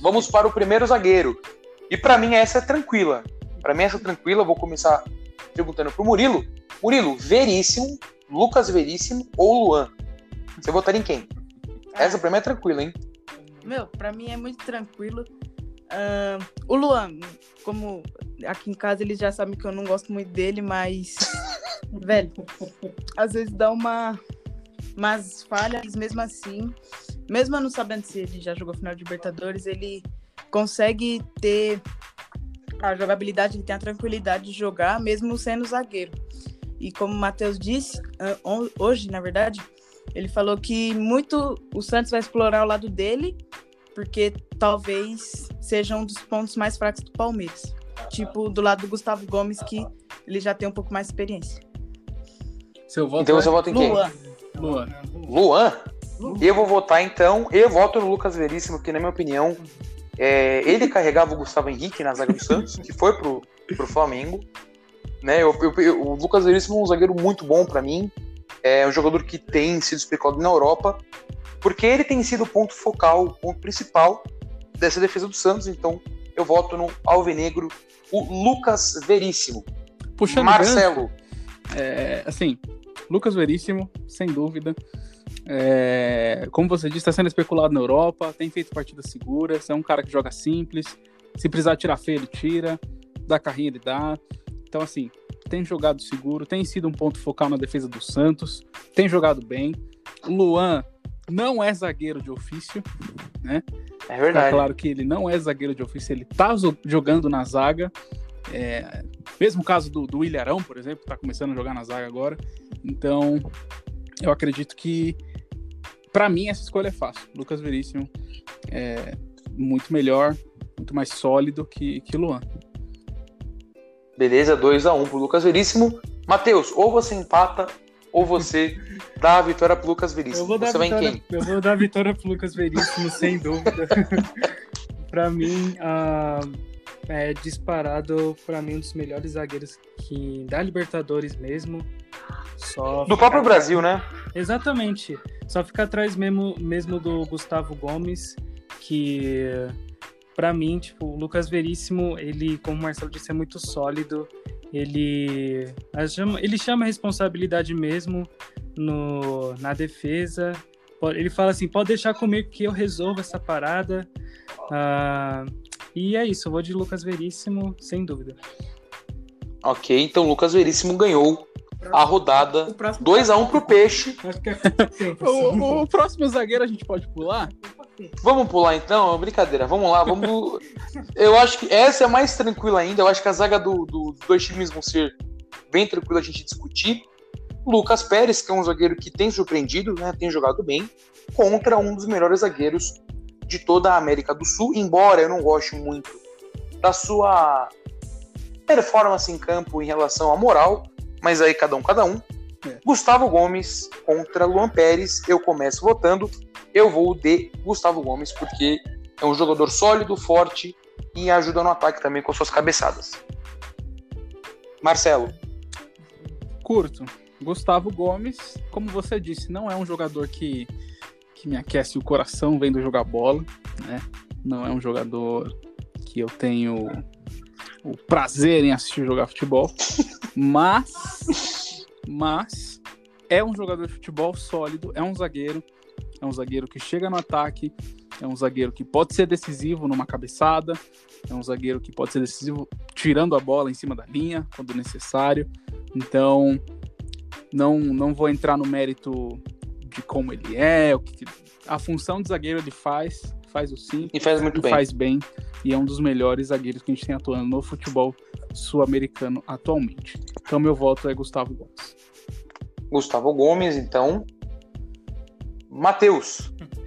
Vamos para o primeiro zagueiro. E para mim essa é tranquila. Para mim essa é tranquila, vou começar perguntando pro Murilo. Murilo, Veríssimo, Lucas Veríssimo ou Luan? Você votaria em quem? Essa pra mim é tranquila, hein? Meu, pra mim é muito tranquilo. Uh, o Luan, como aqui em casa eles já sabem que eu não gosto muito dele, mas, velho, às vezes dá uma umas falhas, mesmo assim, mesmo não sabendo se ele já jogou final de Libertadores, ele consegue ter a jogabilidade, ele tem a tranquilidade de jogar, mesmo sendo zagueiro. E como o Matheus disse, ah, hoje, na verdade, ele falou que muito o Santos vai explorar o lado dele porque talvez seja um dos pontos mais fracos do Palmeiras. Tipo, do lado do Gustavo Gomes, que ele já tem um pouco mais de experiência. Seu voto então é... você vota em quem? Luan. Luan. Luan? Eu vou votar então, eu voto no Lucas Veríssimo, que na minha opinião, é, ele carregava o Gustavo Henrique na zaga do Santos, que foi pro, pro Flamengo. Né, eu, eu, eu, o Lucas Veríssimo é um zagueiro muito bom para mim, é um jogador que tem sido especulado na Europa, porque ele tem sido o ponto focal, o ponto principal dessa defesa do Santos. Então, eu voto no Alvinegro, o Lucas Veríssimo. Puxando Marcelo. é, assim, Lucas Veríssimo, sem dúvida. É, como você disse, está sendo especulado na Europa, tem feito partidas seguras, é um cara que joga simples. Se precisar tirar feio, ele tira, dá carrinho, ele dá. Então, assim, tem jogado seguro, tem sido um ponto focal na defesa do Santos, tem jogado bem. Luan não é zagueiro de ofício, né? É verdade. Tá claro que ele não é zagueiro de ofício, ele tá jogando na zaga. É, mesmo caso do, do Ilharão, por exemplo, tá começando a jogar na zaga agora. Então, eu acredito que, para mim, essa escolha é fácil. Lucas Veríssimo é muito melhor, muito mais sólido que, que Luan. Beleza, 2x1 um pro Lucas Veríssimo. Matheus, ou você empata ou você dá a vitória pro Lucas Veríssimo? Você vai vitória, em quem? Eu vou dar a vitória pro Lucas Veríssimo, sem dúvida. para mim, uh, é disparado para mim um dos melhores zagueiros que da Libertadores mesmo. Só do próprio Brasil, né? Exatamente. Só fica atrás mesmo, mesmo do Gustavo Gomes, que para mim, tipo, o Lucas Veríssimo, ele, como o Marcelo disse, é muito sólido ele, ele chama a responsabilidade mesmo no, na defesa. Ele fala assim: pode deixar comigo que eu resolvo essa parada. Ah, e é isso, eu vou de Lucas Veríssimo, sem dúvida. Ok, então Lucas Veríssimo ganhou a rodada 2x1 um pro Peixe. É o, o, próximo zagueiro a gente pode pular? Vamos pular então? Brincadeira, vamos lá, vamos. Eu acho que essa é mais tranquila ainda. Eu acho que a zaga do, do, dos dois times vão ser bem tranquila a gente discutir. Lucas Pérez, que é um zagueiro que tem surpreendido, né, tem jogado bem, contra um dos melhores zagueiros de toda a América do Sul, embora eu não goste muito da sua performance em campo em relação à moral, mas aí cada um, cada um. É. Gustavo Gomes contra Luan Pérez, eu começo votando eu vou de Gustavo Gomes, porque é um jogador sólido, forte, e ajuda no ataque também com suas cabeçadas. Marcelo. Curto. Gustavo Gomes, como você disse, não é um jogador que, que me aquece o coração vendo jogar bola, né? Não é um jogador que eu tenho o prazer em assistir jogar futebol, mas mas é um jogador de futebol sólido, é um zagueiro, é um zagueiro que chega no ataque, é um zagueiro que pode ser decisivo numa cabeçada, é um zagueiro que pode ser decisivo tirando a bola em cima da linha quando necessário. Então, não, não vou entrar no mérito de como ele é, o que, a função de zagueiro ele faz, faz o sim. E faz muito e bem. faz bem. E é um dos melhores zagueiros que a gente tem atuando no futebol sul-americano atualmente. Então, meu voto é Gustavo Gomes. Gustavo Gomes, então. Matheus.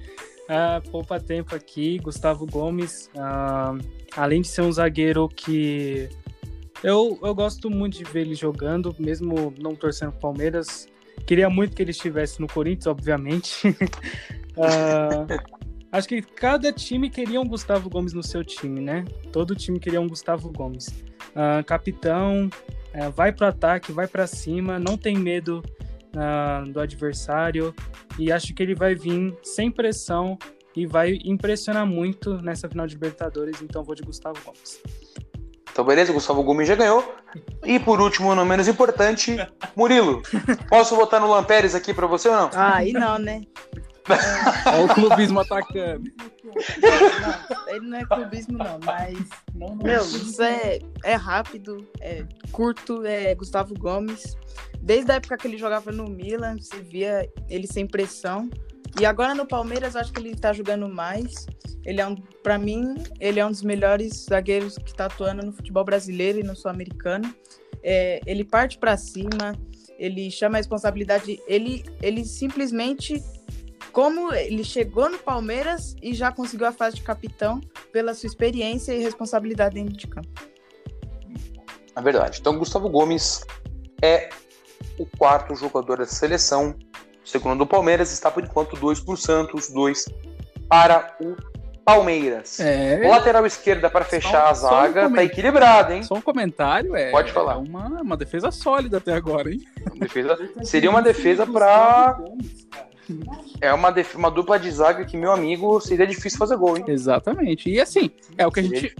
Ah, poupa tempo aqui, Gustavo Gomes. ah, além de ser um zagueiro que eu, eu gosto muito de ver ele jogando, mesmo não torcendo pro Palmeiras. Queria muito que ele estivesse no Corinthians, obviamente. Ah, acho que cada time queria um Gustavo Gomes no seu time, né? Todo time queria um Gustavo Gomes. Ah, capitão, eh, vai pro ataque, vai para cima, não tem medo do adversário e acho que ele vai vir sem pressão e vai impressionar muito nessa final de Libertadores, então vou de Gustavo Gomes. Então, beleza, Gustavo Gomes já ganhou. E por último, não menos importante, Murilo. Posso votar no Lamperes aqui pra você ou não? Ah, aí não, né? Olha o clubismo atacando. Não, ele não é clubismo, não, mas. Meu, isso é, é rápido, é curto, é Gustavo Gomes. Desde a época que ele jogava no Milan, se via ele sem pressão. E agora no Palmeiras, eu acho que ele tá jogando mais. Ele é um, para mim, ele é um dos melhores zagueiros que tá atuando no futebol brasileiro e no sul-americano. É, ele parte para cima, ele chama a responsabilidade, ele, ele simplesmente como ele chegou no Palmeiras e já conseguiu a fase de capitão pela sua experiência e responsabilidade dentro de campo. É verdade. Então, Gustavo Gomes é o quarto jogador da seleção. Segundo o Palmeiras, está por enquanto 2 para o Santos, 2 para o Palmeiras. É. Lateral esquerda para fechar a só um zaga tá comentário. equilibrado, hein? Só um comentário, é. Pode falar. É uma, uma defesa sólida até agora, hein? Defesa- seria uma defesa para é uma, uma dupla de zaga que meu amigo seria difícil fazer gol, hein? Exatamente. E assim, é o que a gente.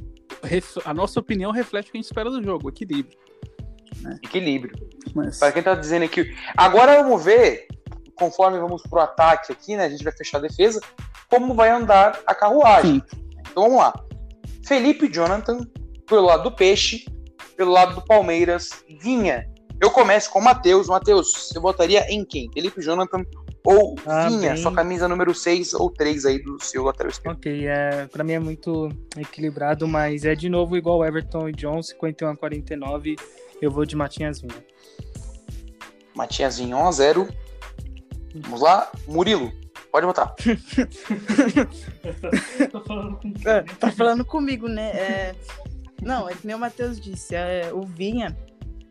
A nossa opinião reflete o que a gente espera do jogo, equilíbrio. Equilíbrio. Mas, Para quem tá dizendo aqui. Agora vamos ver, conforme vamos pro ataque aqui, né? A gente vai fechar a defesa, como vai andar a carruagem. sim, Então vamos lá. Felipe Jonathan, pelo lado do Peixe, pelo lado do Palmeiras, Vinha. Eu começo com o Matheus. Matheus, você votaria em quem? Felipe Jonathan ou Ah, Vinha, bem. sua camisa número 6 ou 3 aí do seu lateral esquerdo? Ok, é, para mim é muito equilibrado, mas é de novo igual Everton e John, 51 a 49. Eu vou de Matinhas Vinha. Vinha 1 a 0 Vamos lá, Murilo, pode votar. Tô falando com É, tá falando comigo, né? É, Não, é que nem o Matheus disse, é, o Vinha,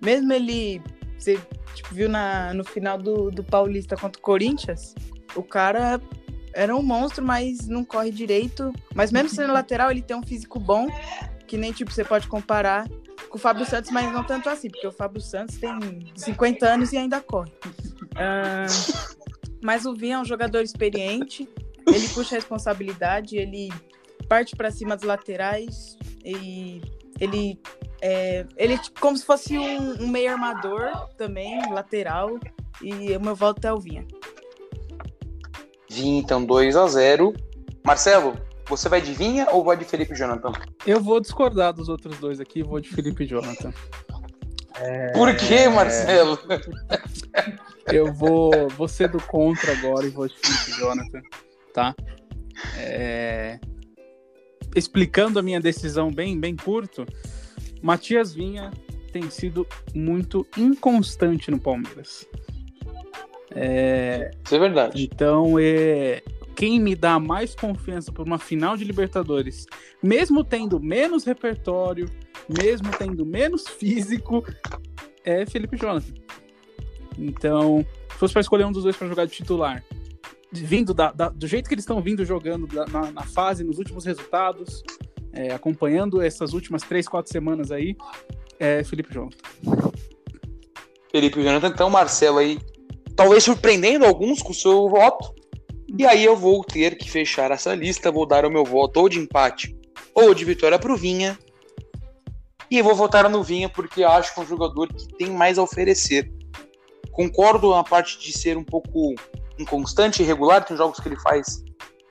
mesmo ele, você tipo, viu na, no final do, do Paulista contra o Corinthians, o cara era um monstro, mas não corre direito. Mas mesmo sendo lateral, ele tem um físico bom, que nem tipo, você pode comparar com o Fábio Santos, mas não tanto assim, porque o Fábio Santos tem 50 anos e ainda corre. Ah, mas o Vinha é um jogador experiente, ele puxa a responsabilidade, ele parte para cima dos laterais e ele é, ele é tipo como se fosse um, um meio armador também, lateral. E o meu voto é o Vinha. Vinha, então 2 a 0 Marcelo, você vai de Vinha ou vai de Felipe Jonathan? eu vou discordar dos outros dois aqui, vou de Felipe e Jonathan. Por que, Marcelo? Eu vou, vou ser do contra agora e vou de Felipe e Jonathan, tá? É, Explicando a minha decisão bem, bem curto, Matias Vinha tem sido muito inconstante no Palmeiras. É, Isso é verdade. Então, é, quem me dá mais confiança para uma final de Libertadores, mesmo tendo menos repertório, mesmo tendo menos físico, é Felipe Jonathan. Então, se fosse para escolher um dos dois para jogar de titular, vindo da- da- do jeito que eles estão vindo jogando da- na, na fase, nos últimos resultados, é, acompanhando essas últimas três, quatro semanas aí, é Felipe Jonathan. Felipe Jonathan, então, Marcelo aí, talvez surpreendendo alguns com o seu voto. E aí eu vou ter que fechar essa lista, vou dar o meu voto ou de empate ou de vitória pro Vinha. E vou votar no Vinha porque acho que é um jogador que tem mais a oferecer. Concordo na parte de ser um pouco inconstante, irregular, tem jogos que ele faz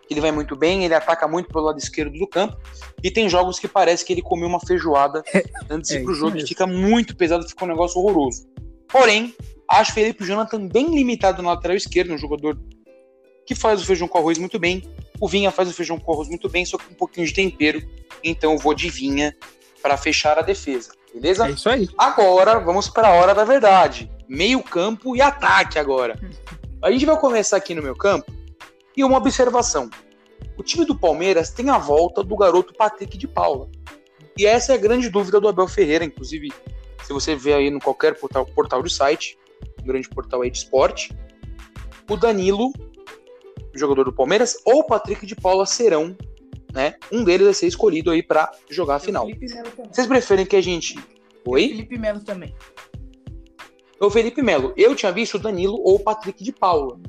que ele vai muito bem, ele ataca muito pelo lado esquerdo do campo, e tem jogos que parece que ele comeu uma feijoada antes de ir pro jogo, que fica muito pesado, fica um negócio horroroso. Porém, acho Felipe Jonathan bem limitado no lateral esquerdo, um jogador que faz o feijão com arroz muito bem. O Vinha faz o feijão com arroz muito bem, só com um pouquinho de tempero. Então eu vou de Vinha para fechar a defesa. Beleza? É isso aí. Agora vamos para a hora da verdade. Meio campo e ataque agora. A gente vai começar aqui no meu campo e uma observação. O time do Palmeiras tem a volta do garoto Patrick de Paula. E essa é a grande dúvida do Abel Ferreira, inclusive, se você vê aí no qualquer portal, portal do site, um grande portal aí de esporte, o Danilo jogador do Palmeiras, ou o Patrick de Paula serão, né? Um deles vai ser escolhido aí para jogar a final. Vocês preferem que a gente. Oi? Felipe Melo também. O Felipe Melo. Eu tinha visto o Danilo ou o Patrick de Paula.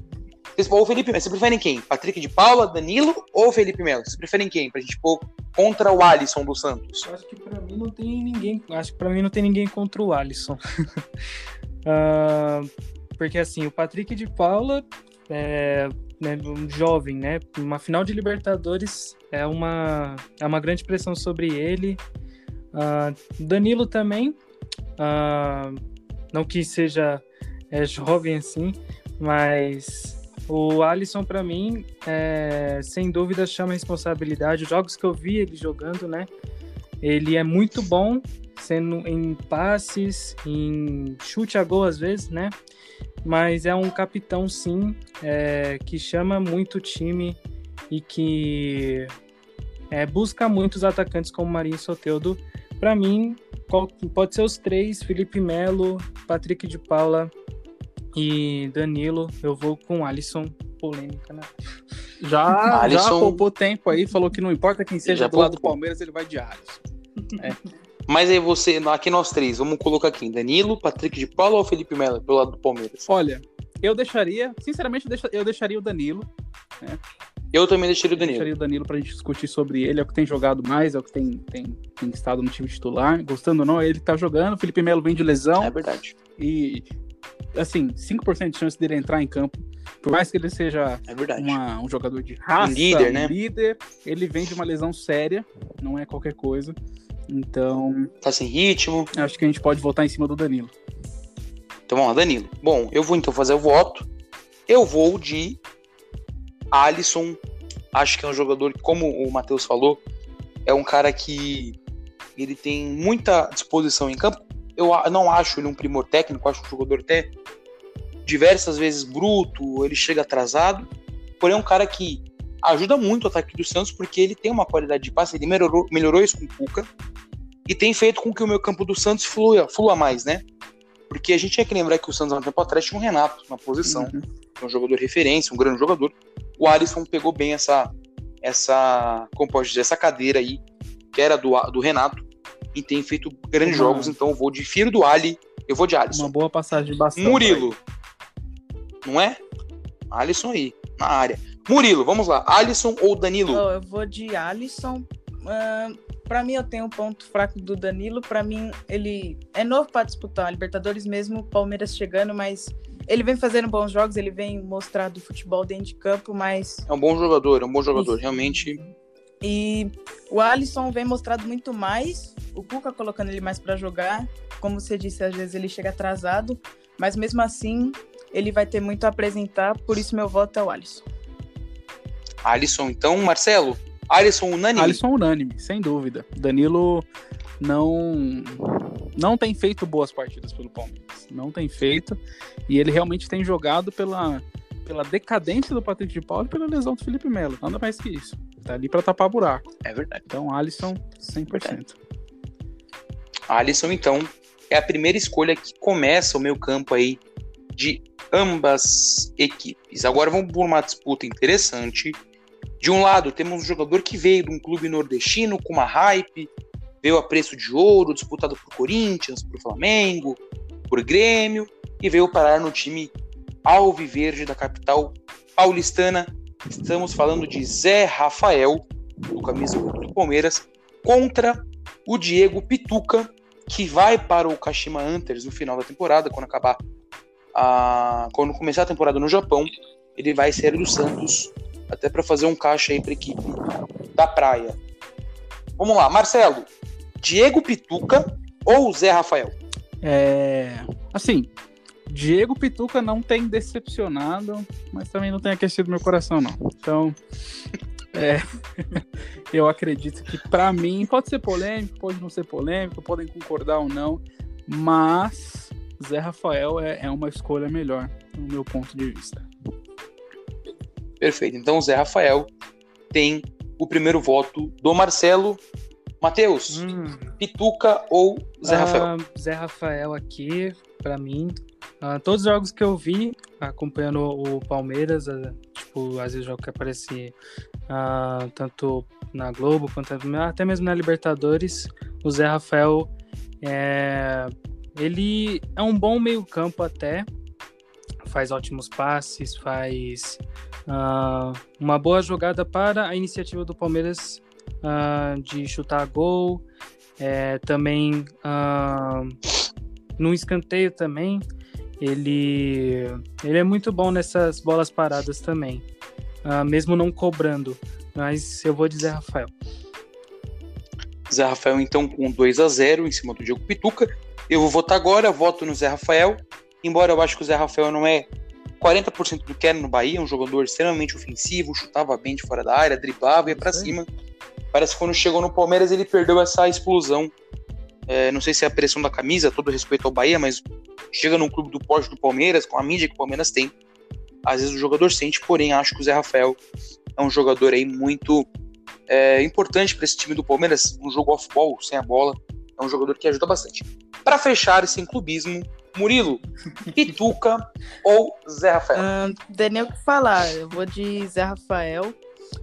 Vocês, ou o Felipe Melo. Vocês preferem quem? Patrick de Paula, Danilo ou Felipe Melo? Vocês preferem quem? Pra gente pôr contra o Alisson dos Santos. Eu acho que pra mim não tem ninguém. Acho que pra mim não tem ninguém contra o Alisson. uh, porque assim, o Patrick de Paula é, né, um jovem, né? Uma final de Libertadores é uma, é uma grande pressão sobre ele. Uh, Danilo também, uh, não que seja é, jovem assim, mas o Alisson para mim, é, sem dúvida, chama responsabilidade. Os jogos que eu vi ele jogando, né? Ele é muito bom, sendo em passes, em chute a gol às vezes, né? mas é um capitão sim é, que chama muito o time e que é, busca muitos atacantes como Marinho Soteudo. Para mim, pode ser os três: Felipe Melo, Patrick de Paula e Danilo. Eu vou com Alisson. Polêmica, né? Já, Alisson... já poupou tempo aí, falou que não importa quem seja já do lado do Palmeiras, ele vai de Alisson. É. Mas aí você, aqui nós três, vamos colocar aqui: Danilo, Patrick de Paulo ou Felipe Melo, pelo lado do Palmeiras? Olha, eu deixaria, sinceramente, eu deixaria o Danilo. Né? Eu também deixaria o Danilo. Eu deixaria o Danilo pra gente discutir sobre ele. É o que tem jogado mais, é o que tem, tem, tem estado no time titular. Gostando ou não, ele tá jogando. O Felipe Melo vem de lesão. É verdade. E, assim, 5% de chance dele entrar em campo. Por mais que ele seja é uma, um jogador de raça, um líder, né? líder, ele vem de uma lesão séria, não é qualquer coisa. Então. Tá sem ritmo. Acho que a gente pode votar em cima do Danilo. Então lá, Danilo. Bom, eu vou então fazer o voto. Eu vou de Alisson. Acho que é um jogador que, como o Matheus falou, é um cara que ele tem muita disposição em campo. Eu não acho ele um primor técnico, acho um jogador até diversas vezes bruto, ele chega atrasado. Porém, é um cara que ajuda muito o ataque do Santos porque ele tem uma qualidade de passe, ele melhorou, melhorou isso com o Cuca e tem feito com que o meu campo do Santos flua, flua mais, né? Porque a gente tinha que lembrar que o Santos há um tempo atrás tinha um Renato na posição, uhum. um jogador referência, um grande jogador. O Alisson pegou bem essa, essa, como pode dizer, essa cadeira aí, que era do, do Renato, e tem feito grandes uhum. jogos, então eu vou de Firo do Ali, eu vou de Alisson. Uma boa passagem de bastante. Murilo, não é? Alisson aí, na área. Murilo, vamos lá. Alisson ou Danilo? eu vou de Alisson. Uh, para mim, eu tenho um ponto fraco do Danilo. Para mim, ele é novo para disputar a Libertadores mesmo, Palmeiras chegando, mas ele vem fazendo bons jogos, ele vem mostrando futebol dentro de campo, mas. É um bom jogador, é um bom jogador, Isso. realmente. E o Alisson vem mostrando muito mais, o Cuca colocando ele mais para jogar. Como você disse, às vezes ele chega atrasado, mas mesmo assim ele vai ter muito a apresentar, por isso meu voto é o Alisson. Alisson, então, Marcelo, Alisson unânime? Alisson unânime, sem dúvida. Danilo não não tem feito boas partidas pelo Palmeiras. Não tem feito. E ele realmente tem jogado pela, pela decadência do Patrick de Paulo e pela lesão do Felipe Melo. Nada mais que isso. Tá ali para tapar buraco. É verdade. Então, Alisson, 100%. Alisson, então, é a primeira escolha que começa o meu campo aí de ambas equipes. Agora vamos por uma disputa interessante De um lado, temos um jogador que veio de um clube nordestino com uma hype, veio a preço de ouro, disputado por Corinthians, por Flamengo, por Grêmio, e veio parar no time Alviverde da capital paulistana. Estamos falando de Zé Rafael, do camisa do Palmeiras, contra o Diego Pituca, que vai para o Kashima Antlers no final da temporada, quando acabar a, quando começar a temporada no Japão, ele vai ser do Santos, até para fazer um caixa aí para equipe da praia. Vamos lá, Marcelo, Diego Pituca ou Zé Rafael? É, assim, Diego Pituca não tem decepcionado, mas também não tem aquecido meu coração, não. Então, é, eu acredito que para mim pode ser polêmico, pode não ser polêmico, podem concordar ou não, mas Zé Rafael é, é uma escolha melhor, no meu ponto de vista. Perfeito. Então, Zé Rafael tem o primeiro voto do Marcelo. Matheus, hum. Pituca ou Zé uh, Rafael? Zé Rafael aqui, para mim. Uh, todos os jogos que eu vi, acompanhando o Palmeiras, uh, tipo, às vezes jogo que aparece tanto na Globo quanto até mesmo na Libertadores, o Zé Rafael é, ele é um bom meio campo até, faz ótimos passes, faz uh, uma boa jogada para a iniciativa do Palmeiras uh, de chutar gol, é, também uh, no escanteio também, ele, ele é muito bom nessas bolas paradas também uh, mesmo não cobrando. Mas eu vou dizer Rafael. Zé Rafael, então, com 2 a 0 em cima do Diego Pituca. Eu vou votar agora, voto no Zé Rafael. Embora eu acho que o Zé Rafael não é 40% do que era no Bahia, um jogador extremamente ofensivo, chutava bem de fora da área, driblava, ia para cima. Parece que quando chegou no Palmeiras ele perdeu essa explosão. É, não sei se é a pressão da camisa, todo respeito ao Bahia, mas chega num clube do porte do Palmeiras, com a mídia que o Palmeiras tem, às vezes o jogador sente, porém acho que o Zé Rafael é um jogador aí muito é, importante para esse time do Palmeiras, um jogo off-ball, sem a bola, é um jogador que ajuda bastante. Para fechar esse clubismo, Murilo, Pituca ou Zé Rafael? Um, tem nem o que falar, eu vou de Zé Rafael.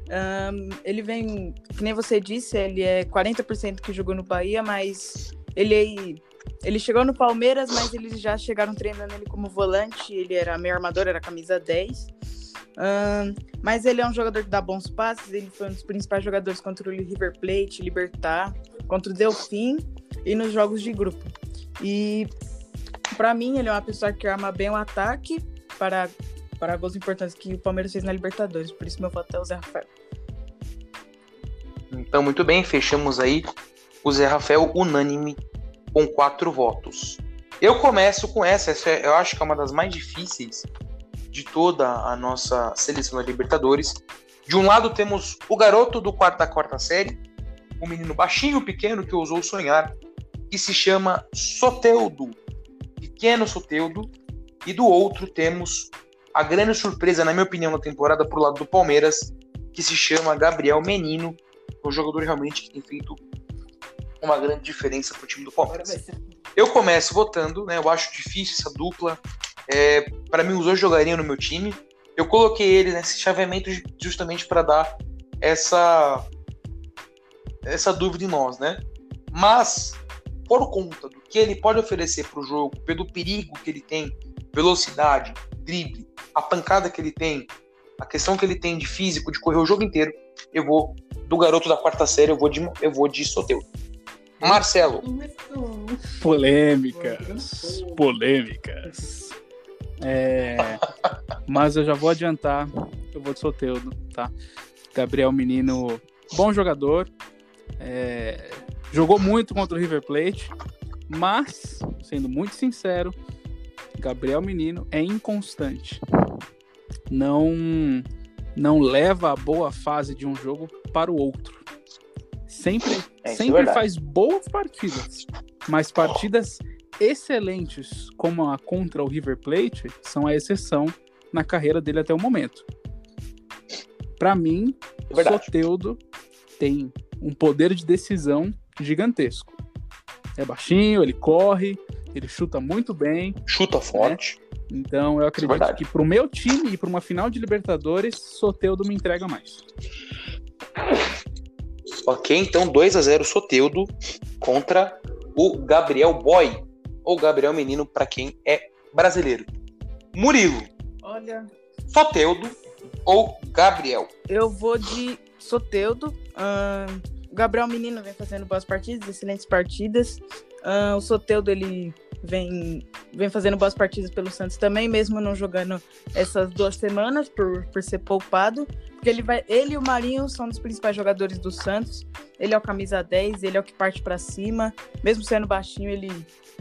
Um, ele vem, que nem você disse, ele é 40% que jogou no Bahia, mas ele ele chegou no Palmeiras, mas eles já chegaram treinando ele como volante. Ele era meio armador, era camisa 10. Um, mas ele é um jogador que dá bons passes. Ele foi um dos principais jogadores contra o River Plate, Libertar, contra o Delfim e nos jogos de grupo. E para mim, ele é uma pessoa que arma bem o ataque para, para gols importantes que o Palmeiras fez na Libertadores. Por isso, meu voto é o Zé Rafael. Então, muito bem, fechamos aí o Zé Rafael unânime com quatro votos. Eu começo com essa, essa é, eu acho que é uma das mais difíceis de toda a nossa seleção da Libertadores. De um lado temos o garoto do quarta quarta série, um menino baixinho, pequeno, que ousou sonhar, que se chama Soteudo, pequeno Soteudo. E do outro temos a grande surpresa, na minha opinião, na temporada pro lado do Palmeiras, que se chama Gabriel Menino, um jogador realmente que tem feito uma grande diferença para o time do Palmeiras. Eu começo votando, né? Eu acho difícil essa dupla. É, para mim, os dois jogariam no meu time. Eu coloquei ele nesse chaveamento justamente para dar essa essa dúvida em nós, né? Mas por conta do que ele pode oferecer para o jogo, pelo perigo que ele tem, velocidade, drible, a pancada que ele tem, a questão que ele tem de físico, de correr o jogo inteiro, eu vou do garoto da quarta série, eu vou de eu vou de Soteu. Marcelo. Polêmicas. Polêmicas. É, mas eu já vou adiantar. Eu vou de Soteudo, tá? Gabriel Menino, bom jogador. É, jogou muito contra o River Plate. Mas, sendo muito sincero, Gabriel Menino é inconstante. Não, não leva a boa fase de um jogo para o outro. Sempre, é, é sempre é faz boas partidas, mas partidas excelentes, como a contra o River Plate, são a exceção na carreira dele até o momento. Para mim, é Soteudo tem um poder de decisão gigantesco. É baixinho, ele corre, ele chuta muito bem. Chuta né? forte. Né? Então eu acredito é que pro meu time e para uma final de Libertadores, Soteudo me entrega mais. Ok, então 2 a 0 Soteudo contra o Gabriel Boy, ou Gabriel Menino para quem é brasileiro. Murilo. Olha. Soteudo ou Gabriel? Eu vou de Soteudo. Uh, o Gabriel Menino vem fazendo boas partidas, excelentes partidas. Uh, o Soteudo ele vem, vem fazendo boas partidas pelo Santos também, mesmo não jogando essas duas semanas por, por ser poupado. Porque ele, vai, ele e o Marinho são dos principais jogadores do Santos. Ele é o camisa 10, ele é o que parte para cima. Mesmo sendo baixinho, ele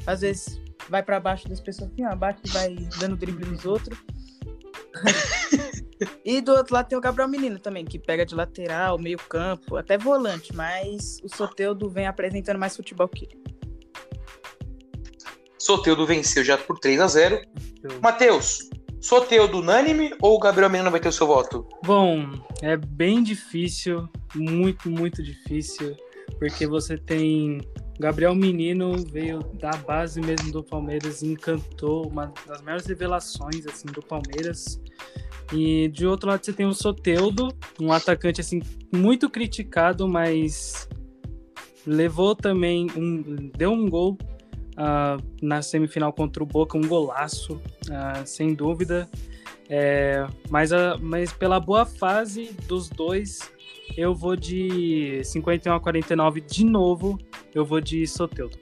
às vezes vai para baixo das pessoas, assim, ó, bate e vai dando drible nos outros. e do outro lado tem o Gabriel Menino também, que pega de lateral, meio campo, até volante, mas o Soteudo vem apresentando mais futebol que ele. Soteudo venceu já por 3 a 0 Matheus, Soteudo unânime ou o Gabriel Menino vai ter o seu voto? Bom, é bem difícil, muito, muito difícil, porque você tem Gabriel Menino veio da base mesmo do Palmeiras, encantou, uma das maiores revelações assim do Palmeiras. E de outro lado você tem o Soteudo, um atacante assim muito criticado, mas levou também um deu um gol uh, na semifinal contra o Boca, um golaço, uh, sem dúvida. É, mas, mas pela boa fase dos dois, eu vou de 51 a 49 de novo. Eu vou de Soteudo.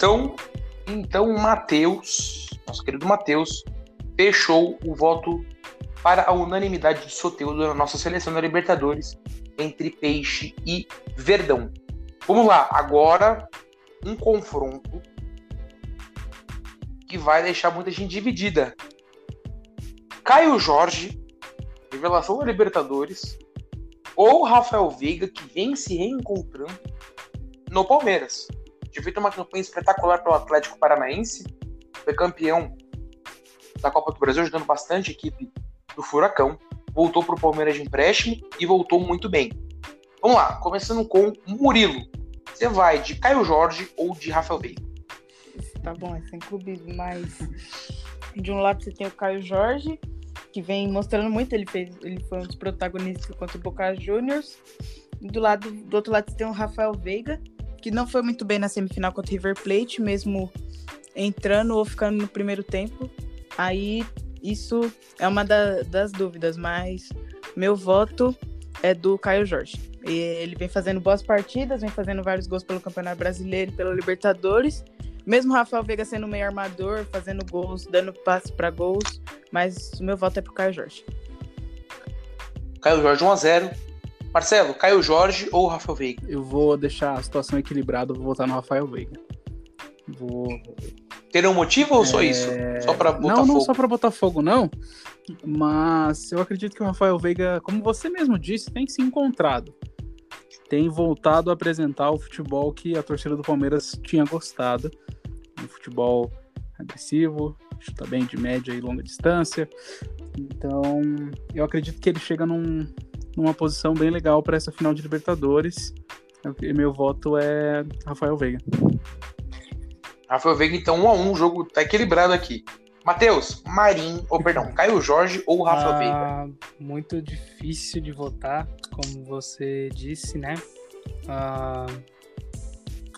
Então, então Matheus, nosso querido Matheus, fechou o voto para a unanimidade de Soteudo na nossa seleção da Libertadores entre Peixe e Verdão. Vamos lá, agora um confronto que vai deixar muita gente dividida. Caio Jorge, revelação da Libertadores, ou Rafael Veiga, que vem se reencontrando no Palmeiras. Tinha feito uma campanha espetacular pelo Atlético Paranaense, foi campeão da Copa do Brasil, ajudando bastante a equipe do Furacão, voltou para o Palmeiras de empréstimo e voltou muito bem. Vamos lá, começando com Murilo. Você vai de Caio Jorge ou de Rafael Veiga? Tá bom, é sem clubismo, mas de um lado você tem o Caio Jorge, que vem mostrando muito, ele fez, ele foi um dos protagonistas contra o Boca Juniors. Do lado, do outro lado você tem o Rafael Veiga, que não foi muito bem na semifinal contra o River Plate, mesmo entrando ou ficando no primeiro tempo. Aí isso é uma da, das dúvidas, mas meu voto é do Caio Jorge. E ele vem fazendo boas partidas, vem fazendo vários gols pelo Campeonato Brasileiro e pela Libertadores. Mesmo o Rafael Veiga sendo meio armador, fazendo gols, dando passe para gols, mas o meu voto é pro Caio Jorge. Caio Jorge 1x0. Marcelo, Caio Jorge ou Rafael Veiga? Eu vou deixar a situação equilibrada, vou votar no Rafael Veiga. Vou. Ter um motivo ou só é... isso? Só pra botar Não, não só pra botar fogo, não. Mas eu acredito que o Rafael Veiga, como você mesmo disse, tem se encontrado. Tem voltado a apresentar o futebol que a torcida do Palmeiras tinha gostado um futebol agressivo, chuta bem de média e longa distância. Então, eu acredito que ele chega num, numa posição bem legal para essa final de Libertadores. E meu voto é Rafael Veiga. Rafael Veiga, então, um a um, o jogo tá equilibrado aqui. Matheus, Marim, ou perdão, Caio Jorge ou Rafael ah, Veiga? Muito difícil de votar, como você disse, né? Ah,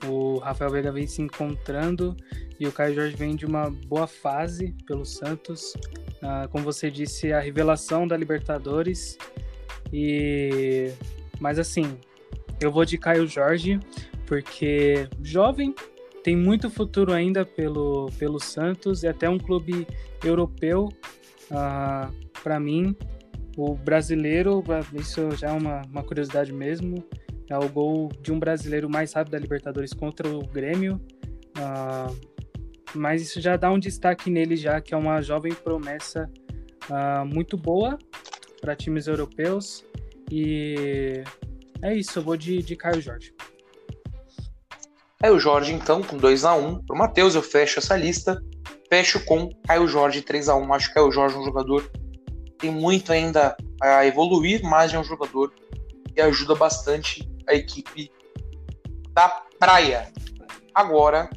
o Rafael Veiga vem se encontrando e o Caio Jorge vem de uma boa fase pelo Santos. Uh, como você disse, a revelação da Libertadores. E mas assim, eu vou de Caio Jorge porque jovem tem muito futuro ainda pelo, pelo Santos e até um clube europeu uh, ah, para mim. O brasileiro, isso já é uma, uma curiosidade mesmo, é o gol de um brasileiro mais rápido da Libertadores contra o Grêmio. Uh, mas isso já dá um destaque nele já, que é uma jovem promessa uh, muito boa para times europeus. E é isso, eu vou de, de Caio Jorge. É o Jorge, então, com 2 a 1 um. Pro Matheus, eu fecho essa lista. Fecho com Caio Jorge 3 a 1 Acho que Caio Jorge é um jogador que tem muito ainda a evoluir, mas é um jogador que ajuda bastante a equipe da praia. Agora,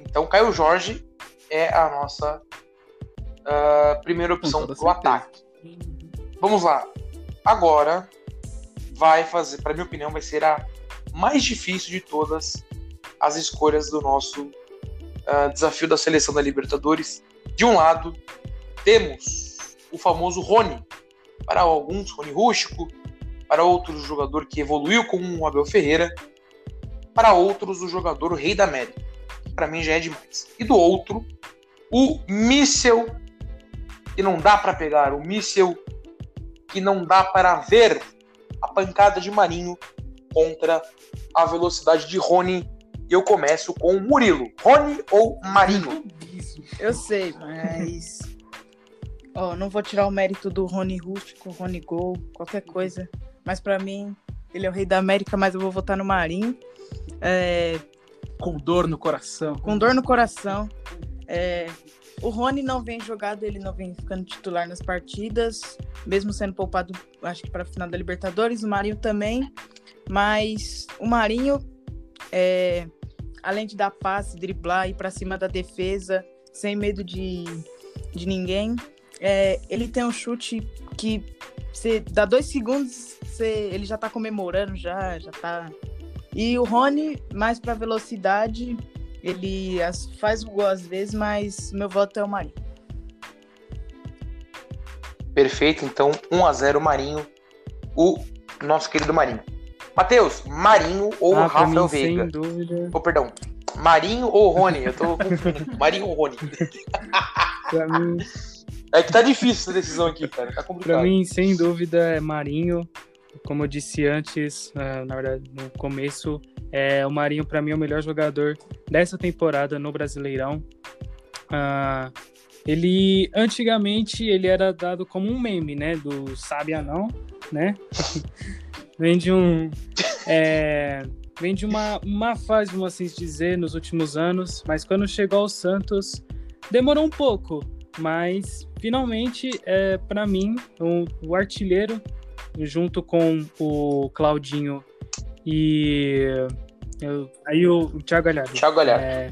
então, Caio Jorge é a nossa uh, primeira opção pro ataque. Vamos lá. Agora vai fazer, para minha opinião, vai ser a mais difícil de todas as escolhas do nosso uh, desafio da seleção da Libertadores. De um lado, temos o famoso Rony. Para alguns, Rony Rústico. Para outros, o jogador que evoluiu com o Abel Ferreira. Para outros, o jogador Rei da América. Para mim já é demais. E do outro, o míssel que não dá para pegar, o míssel que não dá para ver a pancada de Marinho contra a velocidade de Rony. E eu começo com o Murilo. Rony ou Marinho? Eu sei, mas. Ó, oh, não vou tirar o mérito do Rony Rústico, Rony Gol, qualquer coisa. Mas para mim, ele é o rei da América, mas eu vou votar no Marinho. É... Com dor no coração. Com dor no coração. É... O Rony não vem jogado, ele não vem ficando titular nas partidas, mesmo sendo poupado, acho que para a final da Libertadores. O Marinho também. Mas o Marinho, é, além de dar passe, driblar, ir para cima da defesa, sem medo de, de ninguém, é, ele tem um chute que você dá dois segundos, ele já tá comemorando, já, já tá. E o Rony, mais para velocidade, ele as, faz o gol às vezes, mas meu voto é o Marinho. Perfeito, então 1 a 0 Marinho, o nosso querido Marinho. Matheus, Marinho ou ah, Rafael mim, Veiga? Sem dúvida. Oh, perdão. Marinho ou Rony? Eu tô Marinho ou Rony? pra mim... É que tá difícil essa decisão aqui, cara. Tá complicado. Pra mim, sem dúvida, é Marinho. Como eu disse antes, é, na verdade, no começo, é, o Marinho, para mim, é o melhor jogador dessa temporada no Brasileirão. Uh, ele, antigamente, ele era dado como um meme, né? Do sabe não, né? vem de um... É, vem de uma, uma fase, vamos assim dizer, nos últimos anos. Mas quando chegou ao Santos, demorou um pouco. Mas, finalmente, é, para mim, o, o artilheiro junto com o Claudinho e eu, aí o, o Thiago Galhardo. Thiago Galhardo. É,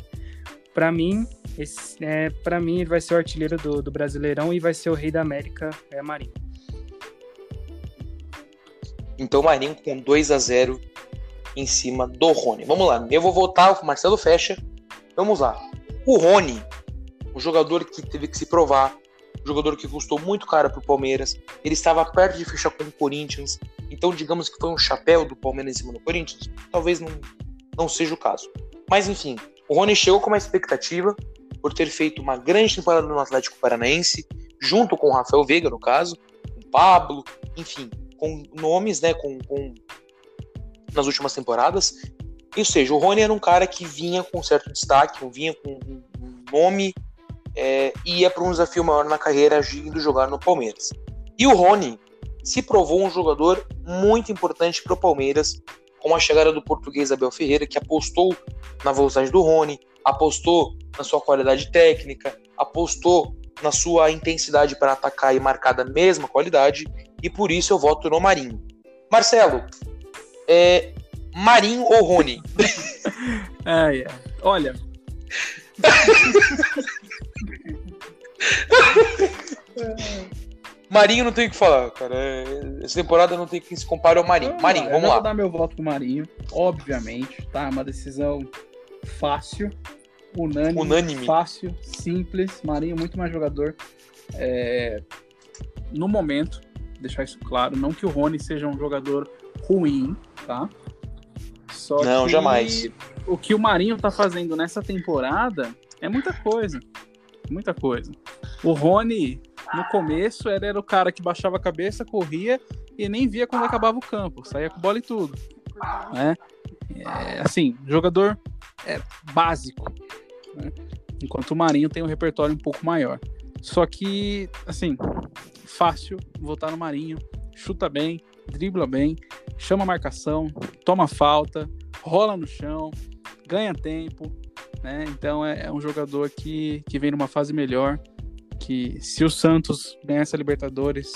para mim, esse, é, para mim ele vai ser o artilheiro do, do Brasileirão e vai ser o rei da América, é Marinho. Então Marinho com 2 a 0 em cima do Rony. Vamos lá, eu vou voltar, o Marcelo fecha. Vamos lá. O Rony, o jogador que teve que se provar, jogador que custou muito caro para o Palmeiras. Ele estava perto de fechar com o Corinthians. Então, digamos que foi um chapéu do Palmeiras em cima do Corinthians. Talvez não, não seja o caso. Mas, enfim, o Rony chegou com uma expectativa por ter feito uma grande temporada no Atlético Paranaense, junto com o Rafael Veiga, no caso, com o Pablo, enfim, com nomes, né, com, com nas últimas temporadas. Ou seja, o Rony era um cara que vinha com certo destaque, vinha com um nome é, ia para um desafio maior na carreira agindo jogar no Palmeiras. E o Rony se provou um jogador muito importante para o Palmeiras, com a chegada do português Abel Ferreira, que apostou na velocidade do Rony, apostou na sua qualidade técnica, apostou na sua intensidade para atacar e marcar da mesma qualidade, e por isso eu voto no Marinho. Marcelo, é, Marinho ou Rony? yeah. Olha. Marinho não tem o que falar, cara. É, essa temporada não tem que se comparar ao Marinho. Vamos Marinho, lá, vamos eu lá. vou dar meu voto pro Marinho, obviamente, tá? Uma decisão fácil, unânime, unânime. fácil, simples. Marinho muito mais jogador. É... No momento, deixar isso claro, não que o Rony seja um jogador ruim, tá? Só não, que jamais. O que o Marinho tá fazendo nessa temporada é muita coisa. Muita coisa. O Rony, no começo, ele era o cara que baixava a cabeça, corria e nem via quando acabava o campo. Saía com bola e tudo. Né? É, assim, jogador é, básico. Né? Enquanto o Marinho tem um repertório um pouco maior. Só que, assim, fácil votar no Marinho. Chuta bem, dribla bem, chama marcação, toma falta, rola no chão, ganha tempo, né? Então é, é, um jogador que, que vem numa fase melhor. Que se o Santos ganhar essa Libertadores,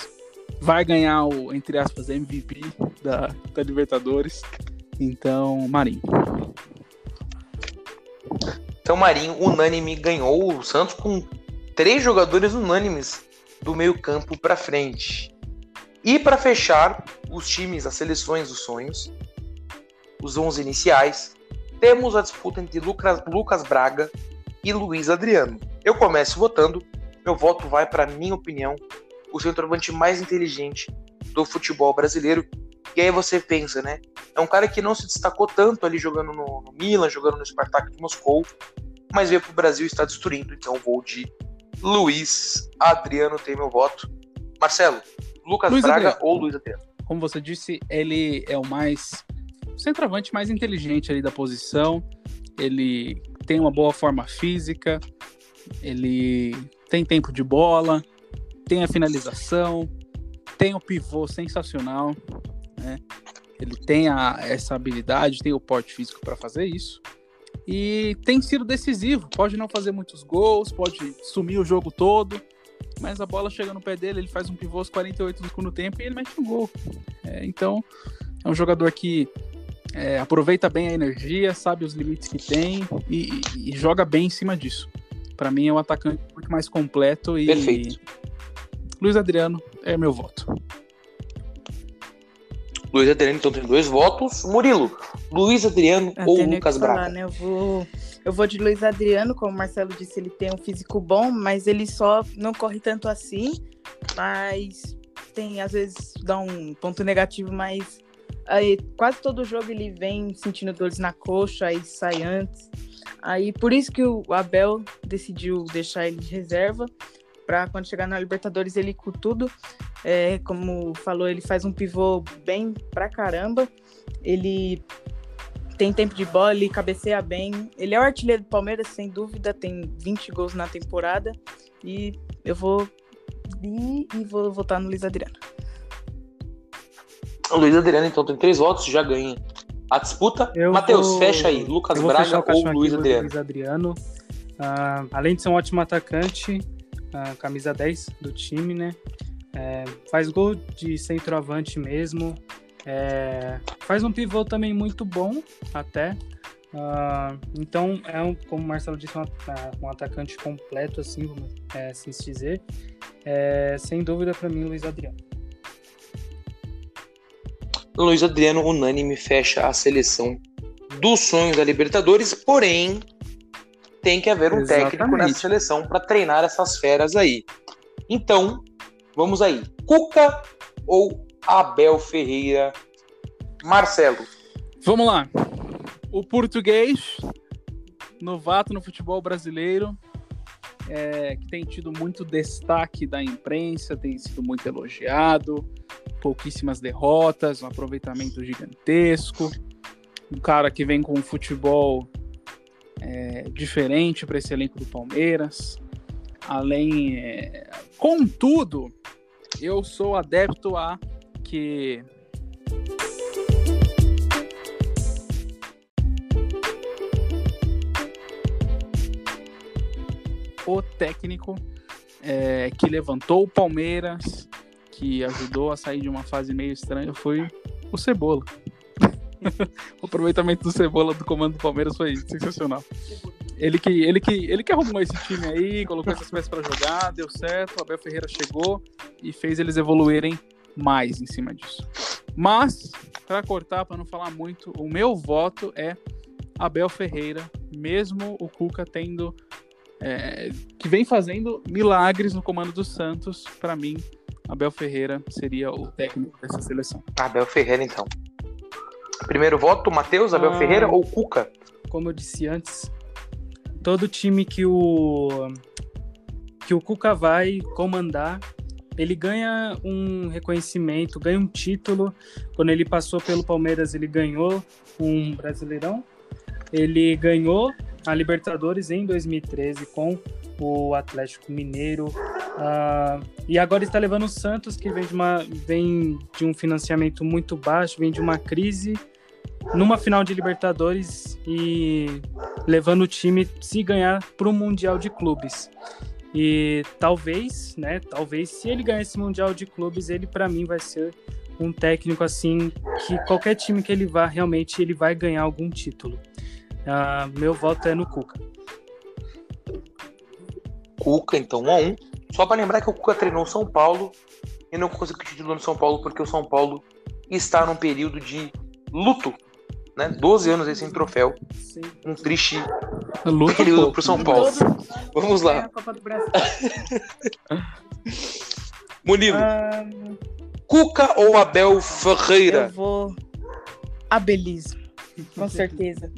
vai ganhar o, entre aspas, MVP da, da Libertadores. Então, Marinho. Então, Marinho, unânime, ganhou o Santos com três jogadores unânimes do meio-campo para frente. E para fechar os times, as seleções dos sonhos, os 11 iniciais, temos a disputa entre Lucas, Lucas Braga e Luiz Adriano. Eu começo votando, meu voto vai para minha opinião, o centroavante mais inteligente do futebol brasileiro. E aí você pensa, né? É um cara que não se destacou tanto ali jogando no, no Milan, jogando no Spartak de Moscou, mas veio para o Brasil e está destruindo. Então vou de Luiz Adriano, tem meu voto. Marcelo, Lucas Luiz Braga Adriano. ou Luiz Adriano? Como você disse, ele é o mais o centroavante mais inteligente ali da posição. Ele tem uma boa forma física, ele tem tempo de bola, tem a finalização, tem o pivô sensacional, né? Ele tem a, essa habilidade, tem o porte físico para fazer isso. E tem sido decisivo. Pode não fazer muitos gols, pode sumir o jogo todo, mas a bola chega no pé dele, ele faz um pivô aos 48 do segundo tempo e ele mete um gol. É, então, é um jogador que é, aproveita bem a energia, sabe os limites que tem e, e, e joga bem em cima disso. Para mim é um atacante muito mais completo e Perfeito. Luiz Adriano é meu voto. Luiz Adriano então tem dois votos. Murilo, Luiz Adriano eu ou Lucas falar, Braga? Né? Eu vou eu vou de Luiz Adriano, como o Marcelo disse, ele tem um físico bom, mas ele só não corre tanto assim, mas tem às vezes dá um ponto negativo, mas Aí quase todo jogo ele vem sentindo dores na coxa, aí sai antes. Aí por isso que o Abel decidiu deixar ele de reserva para quando chegar na Libertadores ele com tudo. É, como falou, ele faz um pivô bem pra caramba. Ele tem tempo de bola, ele cabeceia bem. Ele é o artilheiro do Palmeiras, sem dúvida, tem 20 gols na temporada. E eu vou ir e vou votar no Luiz Adriano. O Luiz Adriano, então, tem três votos, já ganha a disputa. Matheus, vou... fecha aí. Lucas Braga ou Luiz Adriano? Luiz Adriano. Uh, além de ser um ótimo atacante, uh, camisa 10 do time, né? É, faz gol de centroavante mesmo. É, faz um pivô também muito bom, até. Uh, então, é um, como o Marcelo disse, um, um atacante completo, assim, vamos é, assim se dizer. É, sem dúvida, para mim, Luiz Adriano. Luiz Adriano unânime fecha a seleção dos sonhos da Libertadores, porém tem que haver um Exatamente. técnico nessa seleção para treinar essas feras aí. Então, vamos aí. Cuca ou Abel Ferreira? Marcelo. Vamos lá. O português, novato no futebol brasileiro, é, que tem tido muito destaque da imprensa, tem sido muito elogiado, pouquíssimas derrotas, um aproveitamento gigantesco, um cara que vem com um futebol é, diferente para esse elenco do Palmeiras. Além, é... contudo, eu sou adepto a que o técnico é, que levantou o Palmeiras, que ajudou a sair de uma fase meio estranha, foi o Cebola. o aproveitamento do Cebola do comando do Palmeiras foi sensacional. Ele que, ele que, ele que arrumou esse time aí, colocou essas peças para jogar, deu certo. O Abel Ferreira chegou e fez eles evoluírem mais em cima disso. Mas, para cortar, para não falar muito, o meu voto é Abel Ferreira, mesmo o Cuca tendo é, que vem fazendo milagres no comando do Santos, para mim, Abel Ferreira seria o técnico dessa seleção. Abel Ferreira, então. Primeiro voto, Matheus, Abel ah, Ferreira ou Cuca? Como eu disse antes, todo time que o que o Cuca vai comandar, ele ganha um reconhecimento, ganha um título. Quando ele passou pelo Palmeiras, ele ganhou um Brasileirão. Ele ganhou a Libertadores em 2013 com o Atlético Mineiro. Uh, e agora está levando o Santos, que vem de, uma, vem de um financiamento muito baixo, vem de uma crise numa final de Libertadores e levando o time se ganhar para o Mundial de Clubes. E talvez, né, talvez se ele ganhar esse Mundial de Clubes, ele para mim vai ser um técnico assim que qualquer time que ele vá, realmente ele vai ganhar algum título. Uh, meu voto é no Cuca. Cuca, então 1 a 1 Só para lembrar que o Cuca treinou São Paulo e não conseguiu título no São Paulo porque o São Paulo está num período de luto, né? 12 anos sem troféu. Sim. Um triste Luta período para o São Paulo. Vamos lá. Murilo. Um... Cuca ou Abel Ferreira? Eu vou abelismo, com certeza.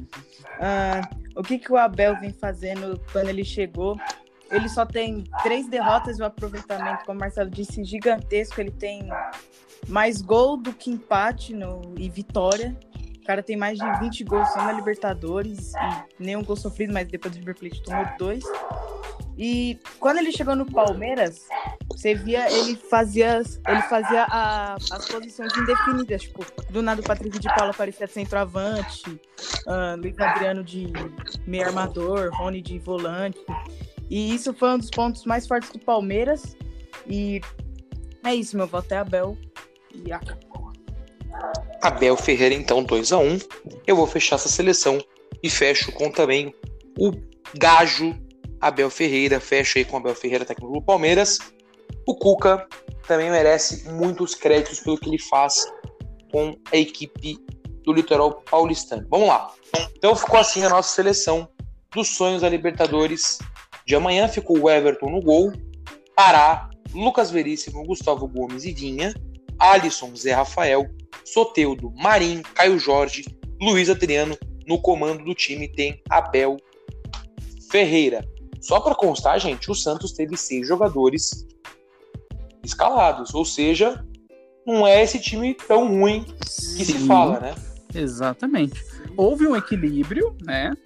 Uh, o que, que o Abel vem fazendo quando ele chegou? Ele só tem três derrotas e um aproveitamento, como o Marcelo disse, gigantesco. Ele tem mais gol do que empate no, e vitória. Cara tem mais de 20 gols só na Libertadores e nenhum gol sofrido, mas depois do River Plate tomou dois. E quando ele chegou no Palmeiras, você via ele fazia ele fazia a, as posições indefinidas, tipo, do nada o Patrick de Paula parecia centroavante, uh, Luiz Adriano de meio armador, Rony de volante. E isso foi um dos pontos mais fortes do Palmeiras. E é isso, meu voto é Abel. E acabou. Abel Ferreira, então, 2 a 1 um. Eu vou fechar essa seleção e fecho com também o Gajo Abel Ferreira, fecha aí com Abel Ferreira, técnico do Palmeiras. O Cuca também merece muitos créditos pelo que ele faz com a equipe do litoral paulistano. Vamos lá. Então ficou assim a nossa seleção dos sonhos da Libertadores. De amanhã ficou o Everton no gol, Pará, Lucas Veríssimo, Gustavo Gomes e Vinha, Alisson, Zé Rafael, Soteudo, Marinho, Caio Jorge, Luiz Adriano. No comando do time tem Abel Ferreira. Só para constar, gente, o Santos teve seis jogadores escalados, ou seja, não é esse time tão ruim que Sim, se fala, né? Exatamente. Houve um equilíbrio, né?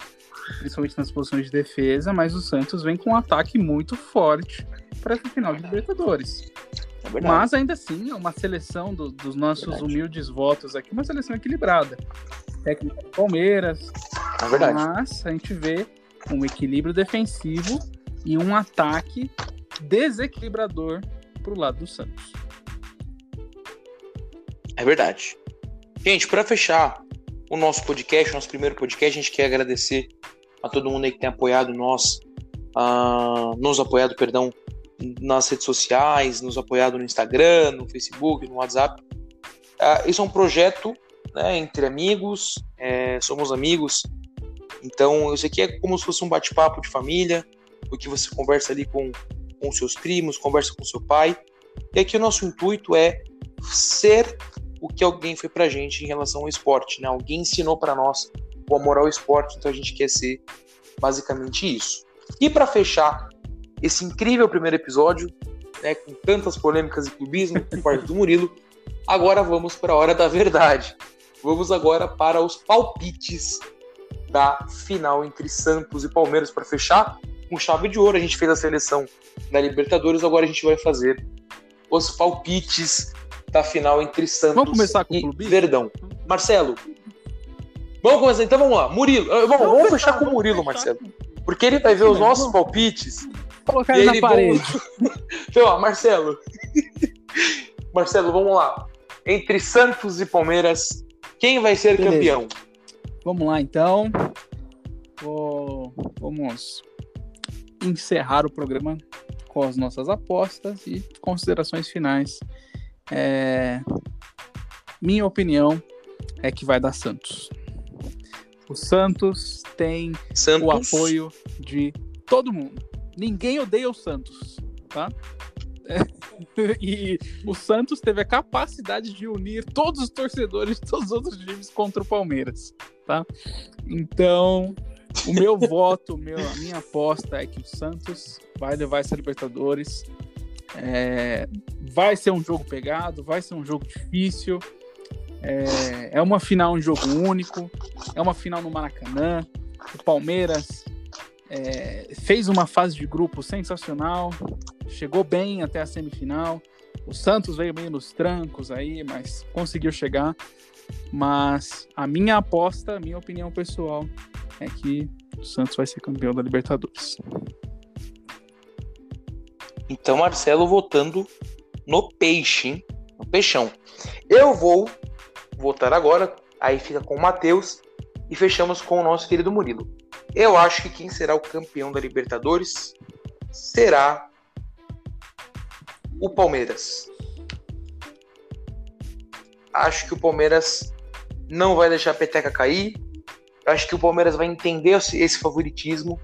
Principalmente nas posições de defesa, mas o Santos vem com um ataque muito forte para essa final de Libertadores. É mas ainda assim, é uma seleção do, dos nossos é humildes votos aqui, uma seleção equilibrada. Técnica do Palmeiras. É verdade. Mas a gente vê um equilíbrio defensivo e um ataque desequilibrador para o lado do Santos. É verdade. Gente, para fechar o nosso podcast, nosso primeiro podcast, a gente quer agradecer a todo mundo aí que tem apoiado nós, uh, nos apoiado, perdão, nas redes sociais, nos apoiado no Instagram, no Facebook, no WhatsApp. Uh, isso é um projeto né, entre amigos, é, somos amigos então, isso aqui é como se fosse um bate-papo de família, o que você conversa ali com, com seus primos, conversa com seu pai. E aqui o nosso intuito é ser o que alguém foi pra gente em relação ao esporte, né? Alguém ensinou para nós o amor ao esporte, então a gente quer ser basicamente isso. E para fechar esse incrível primeiro episódio, né, com tantas polêmicas e clubismo por parte do Murilo, agora vamos para a hora da verdade. Vamos agora para os palpites da final entre Santos e Palmeiras para fechar com chave de ouro. A gente fez a seleção da Libertadores, agora a gente vai fazer os palpites da final entre Santos vamos começar com e o Verdão. Marcelo, vamos começar então, vamos lá. Murilo, vamos, vamos, vamos fechar, com o Murilo, Marcelo. Porque ele vai ver os nossos palpites. Colocar ele na parede. então, ó, Marcelo. Marcelo, vamos lá. Entre Santos e Palmeiras, quem vai ser Beleza. campeão? Vamos lá então. Vamos encerrar o programa com as nossas apostas e considerações finais. É... Minha opinião é que vai dar Santos. O Santos tem Santos? o apoio de todo mundo. Ninguém odeia o Santos, tá? e o Santos teve a capacidade de unir todos os torcedores de todos os outros times contra o Palmeiras, tá? Então, o meu voto, meu, a minha aposta é que o Santos vai levar essa Libertadores. É, vai ser um jogo pegado, vai ser um jogo difícil. É, é uma final, um jogo único. É uma final no Maracanã. O Palmeiras é, fez uma fase de grupo sensacional, chegou bem até a semifinal. O Santos veio meio nos trancos aí, mas conseguiu chegar. Mas a minha aposta, a minha opinião pessoal, é que o Santos vai ser campeão da Libertadores. Então, Marcelo votando no peixe, hein? no peixão. Eu vou votar agora, aí fica com o Matheus e fechamos com o nosso querido Murilo. Eu acho que quem será o campeão da Libertadores será o Palmeiras. Acho que o Palmeiras não vai deixar a peteca cair. Acho que o Palmeiras vai entender esse favoritismo,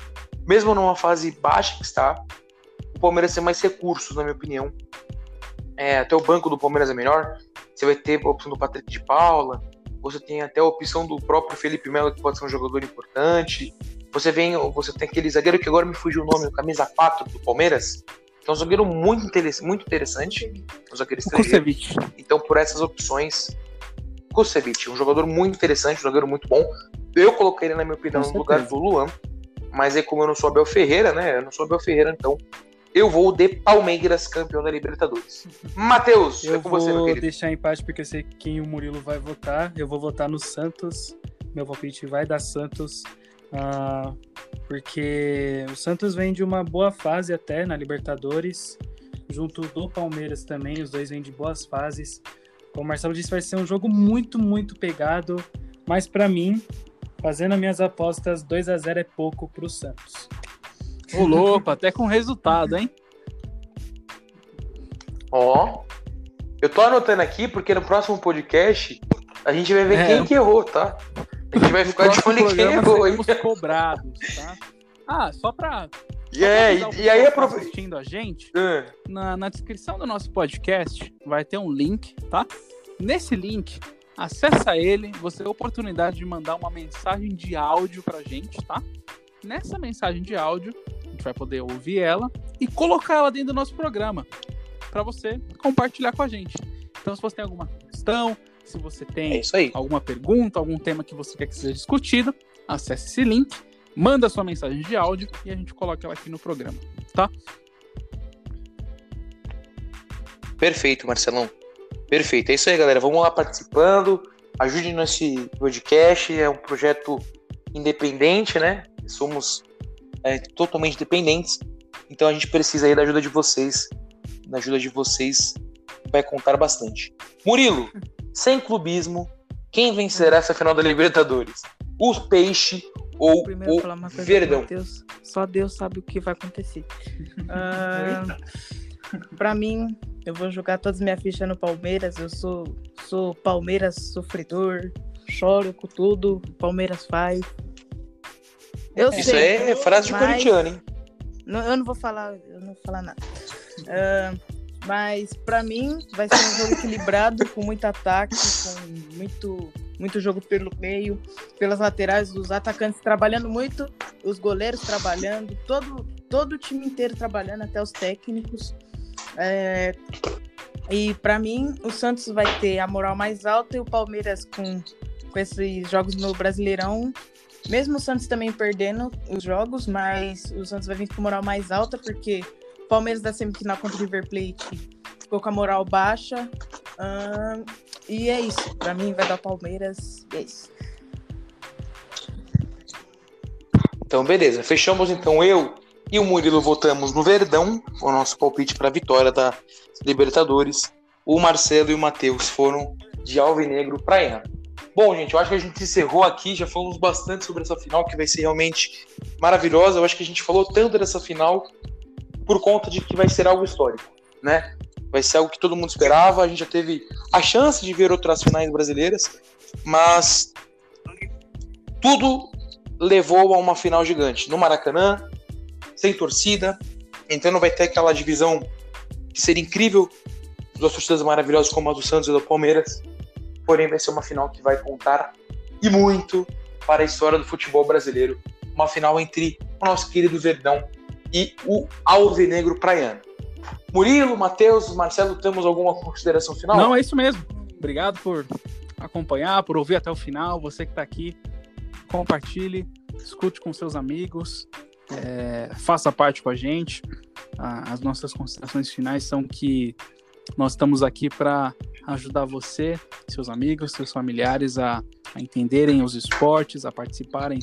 mesmo numa fase baixa que está. O Palmeiras tem mais recursos, na minha opinião. É, até o banco do Palmeiras é melhor. Você vai ter a opção do Patrick de Paula. Você tem até a opção do próprio Felipe Melo, que pode ser um jogador importante. Você vem, você tem aquele zagueiro que agora me fugiu o nome, camisa 4 do Palmeiras. Que é um zagueiro muito, interessante, muito interessante. Um zagueiro estrangeiro. Então, por essas opções, Kusevich, um jogador muito interessante, um zagueiro muito bom. Eu coloquei ele, na minha opinião, no lugar do Luan. Mas aí, como eu não sou Abel Ferreira, né? Eu não sou Abel Ferreira, então eu vou de Palmeiras, campeão da Libertadores. Matheus, é com você, meu querido. Eu vou deixar em paz porque eu sei quem o Murilo vai votar. Eu vou votar no Santos. Meu palpite vai dar Santos. Uh, porque o Santos vem de uma boa fase até na Libertadores, junto do Palmeiras também. Os dois vêm de boas fases. Como o Marcelo disse, vai ser um jogo muito, muito pegado. Mas para mim, fazendo as minhas apostas, 2 a 0 é pouco para o Santos. Ô, louco, até com resultado, hein? Ó. Eu tô anotando aqui porque no próximo podcast a gente vai ver é. quem que errou, tá? A gente vai ficar de olho quem hein? cobrados, tá? Ah, só pra. É, e, e aí tá assistindo a gente, é. na, na descrição do nosso podcast vai ter um link, tá? Nesse link, acessa ele, você tem a oportunidade de mandar uma mensagem de áudio pra gente, tá? Nessa mensagem de áudio, gente vai poder ouvir ela e colocar ela dentro do nosso programa para você compartilhar com a gente. Então, se você tem alguma questão, se você tem é alguma pergunta, algum tema que você quer que seja discutido, acesse esse link, manda sua mensagem de áudio e a gente coloca ela aqui no programa, tá? Perfeito, Marcelão. Perfeito. É isso aí, galera. Vamos lá participando. Ajude nesse podcast. É um projeto independente, né? Somos é, totalmente dependentes. Então a gente precisa aí da ajuda de vocês. Da ajuda de vocês vai contar bastante. Murilo, sem clubismo, quem vencerá essa final da Libertadores? O Peixe ou o Verdão? Deus, só Deus sabe o que vai acontecer. uh, para mim, eu vou jogar todas as minhas fichas no Palmeiras. Eu sou, sou Palmeiras sofredor, choro com tudo. Palmeiras faz. Eu Isso sei, é frase de corintiano, hein? Não, eu não vou falar, eu não vou falar nada. Uh, mas para mim vai ser um jogo equilibrado, com muito ataque, com muito, muito jogo pelo meio, pelas laterais, os atacantes trabalhando muito, os goleiros trabalhando, todo, todo o time inteiro trabalhando, até os técnicos. É, e para mim, o Santos vai ter a moral mais alta e o Palmeiras com, com esses jogos no Brasileirão mesmo o Santos também perdendo os jogos, mas o Santos vai vir com moral mais alta, porque Palmeiras da semifinal contra o River Plate ficou com a moral baixa. e é isso. Para mim vai dar Palmeiras. E é isso. Então, beleza. Fechamos então eu e o Murilo votamos no Verdão, o nosso palpite para a vitória da Libertadores. O Marcelo e o Matheus foram de Alvinegro Praiano. Bom, gente, eu acho que a gente encerrou aqui, já falamos bastante sobre essa final, que vai ser realmente maravilhosa. Eu acho que a gente falou tanto dessa final por conta de que vai ser algo histórico, né? Vai ser algo que todo mundo esperava. A gente já teve a chance de ver outras finais brasileiras, mas tudo levou a uma final gigante no Maracanã, sem torcida. Então não vai ter aquela divisão que seria incrível duas torcidas maravilhosas como a do Santos e do Palmeiras porém vai ser uma final que vai contar e muito para a história do futebol brasileiro. Uma final entre o nosso querido Verdão e o Alvinegro Praiano. Murilo, Matheus, Marcelo, temos alguma consideração final? Não, é isso mesmo. Obrigado por acompanhar, por ouvir até o final. Você que está aqui, compartilhe, escute com seus amigos, é, faça parte com a gente. As nossas considerações finais são que nós estamos aqui para ajudar você, seus amigos, seus familiares a, a entenderem os esportes, a participarem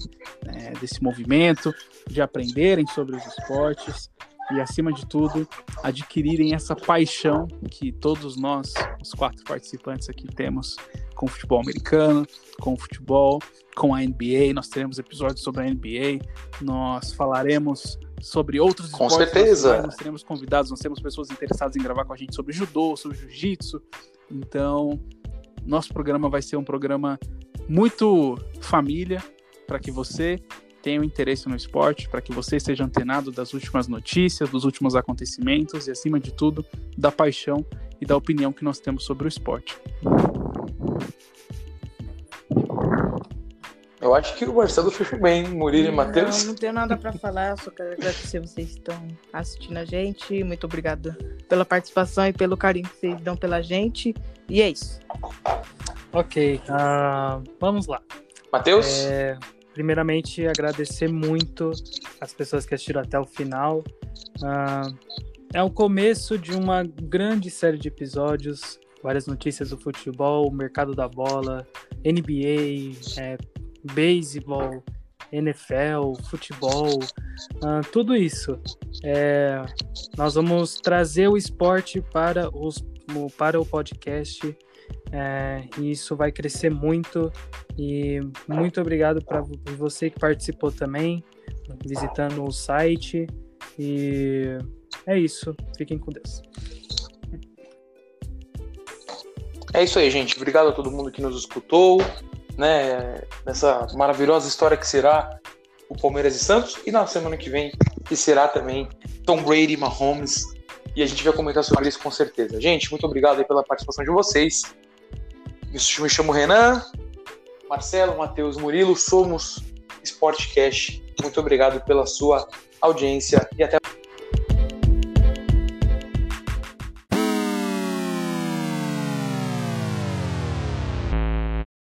é, desse movimento, de aprenderem sobre os esportes. e, acima de tudo, adquirirem essa paixão que todos nós, os quatro participantes aqui, temos com o futebol americano, com o futebol, com a NBA. Nós teremos episódios sobre a NBA, nós falaremos sobre outros com esportes. Com certeza. Nós teremos convidados, nós temos pessoas interessadas em gravar com a gente sobre judô, sobre jiu-jitsu. Então, nosso programa vai ser um programa muito família para que você tenha um interesse no esporte, para que você esteja antenado das últimas notícias, dos últimos acontecimentos e, acima de tudo, da paixão e da opinião que nós temos sobre o esporte. Eu acho que o Marcelo fez bem, Murilo e Matheus. Não, não tenho nada para falar, só quero agradecer vocês que estão assistindo a gente. Muito obrigada pela participação e pelo carinho que vocês dão pela gente. E é isso. Ok, uh, vamos lá. Matheus? É, primeiramente, agradecer muito as pessoas que assistiram até o final. Uh, é o começo de uma grande série de episódios, várias notícias do futebol, mercado da bola, NBA, é, beisebol, NFL, futebol, uh, tudo isso. É, nós vamos trazer o esporte para, os, para o podcast é, e isso vai crescer muito. E muito obrigado para você que participou também, visitando o site. E é isso. Fiquem com Deus. É isso aí, gente. Obrigado a todo mundo que nos escutou né, nessa maravilhosa história que será o Palmeiras e Santos, e na semana que vem, que será também Tom Brady e Mahomes, e a gente vai comentar sobre isso com certeza. Gente, muito obrigado pela participação de vocês. Me chamo Renan, Marcelo, Matheus, Murilo, somos Sportcast. Muito obrigado pela sua audiência e até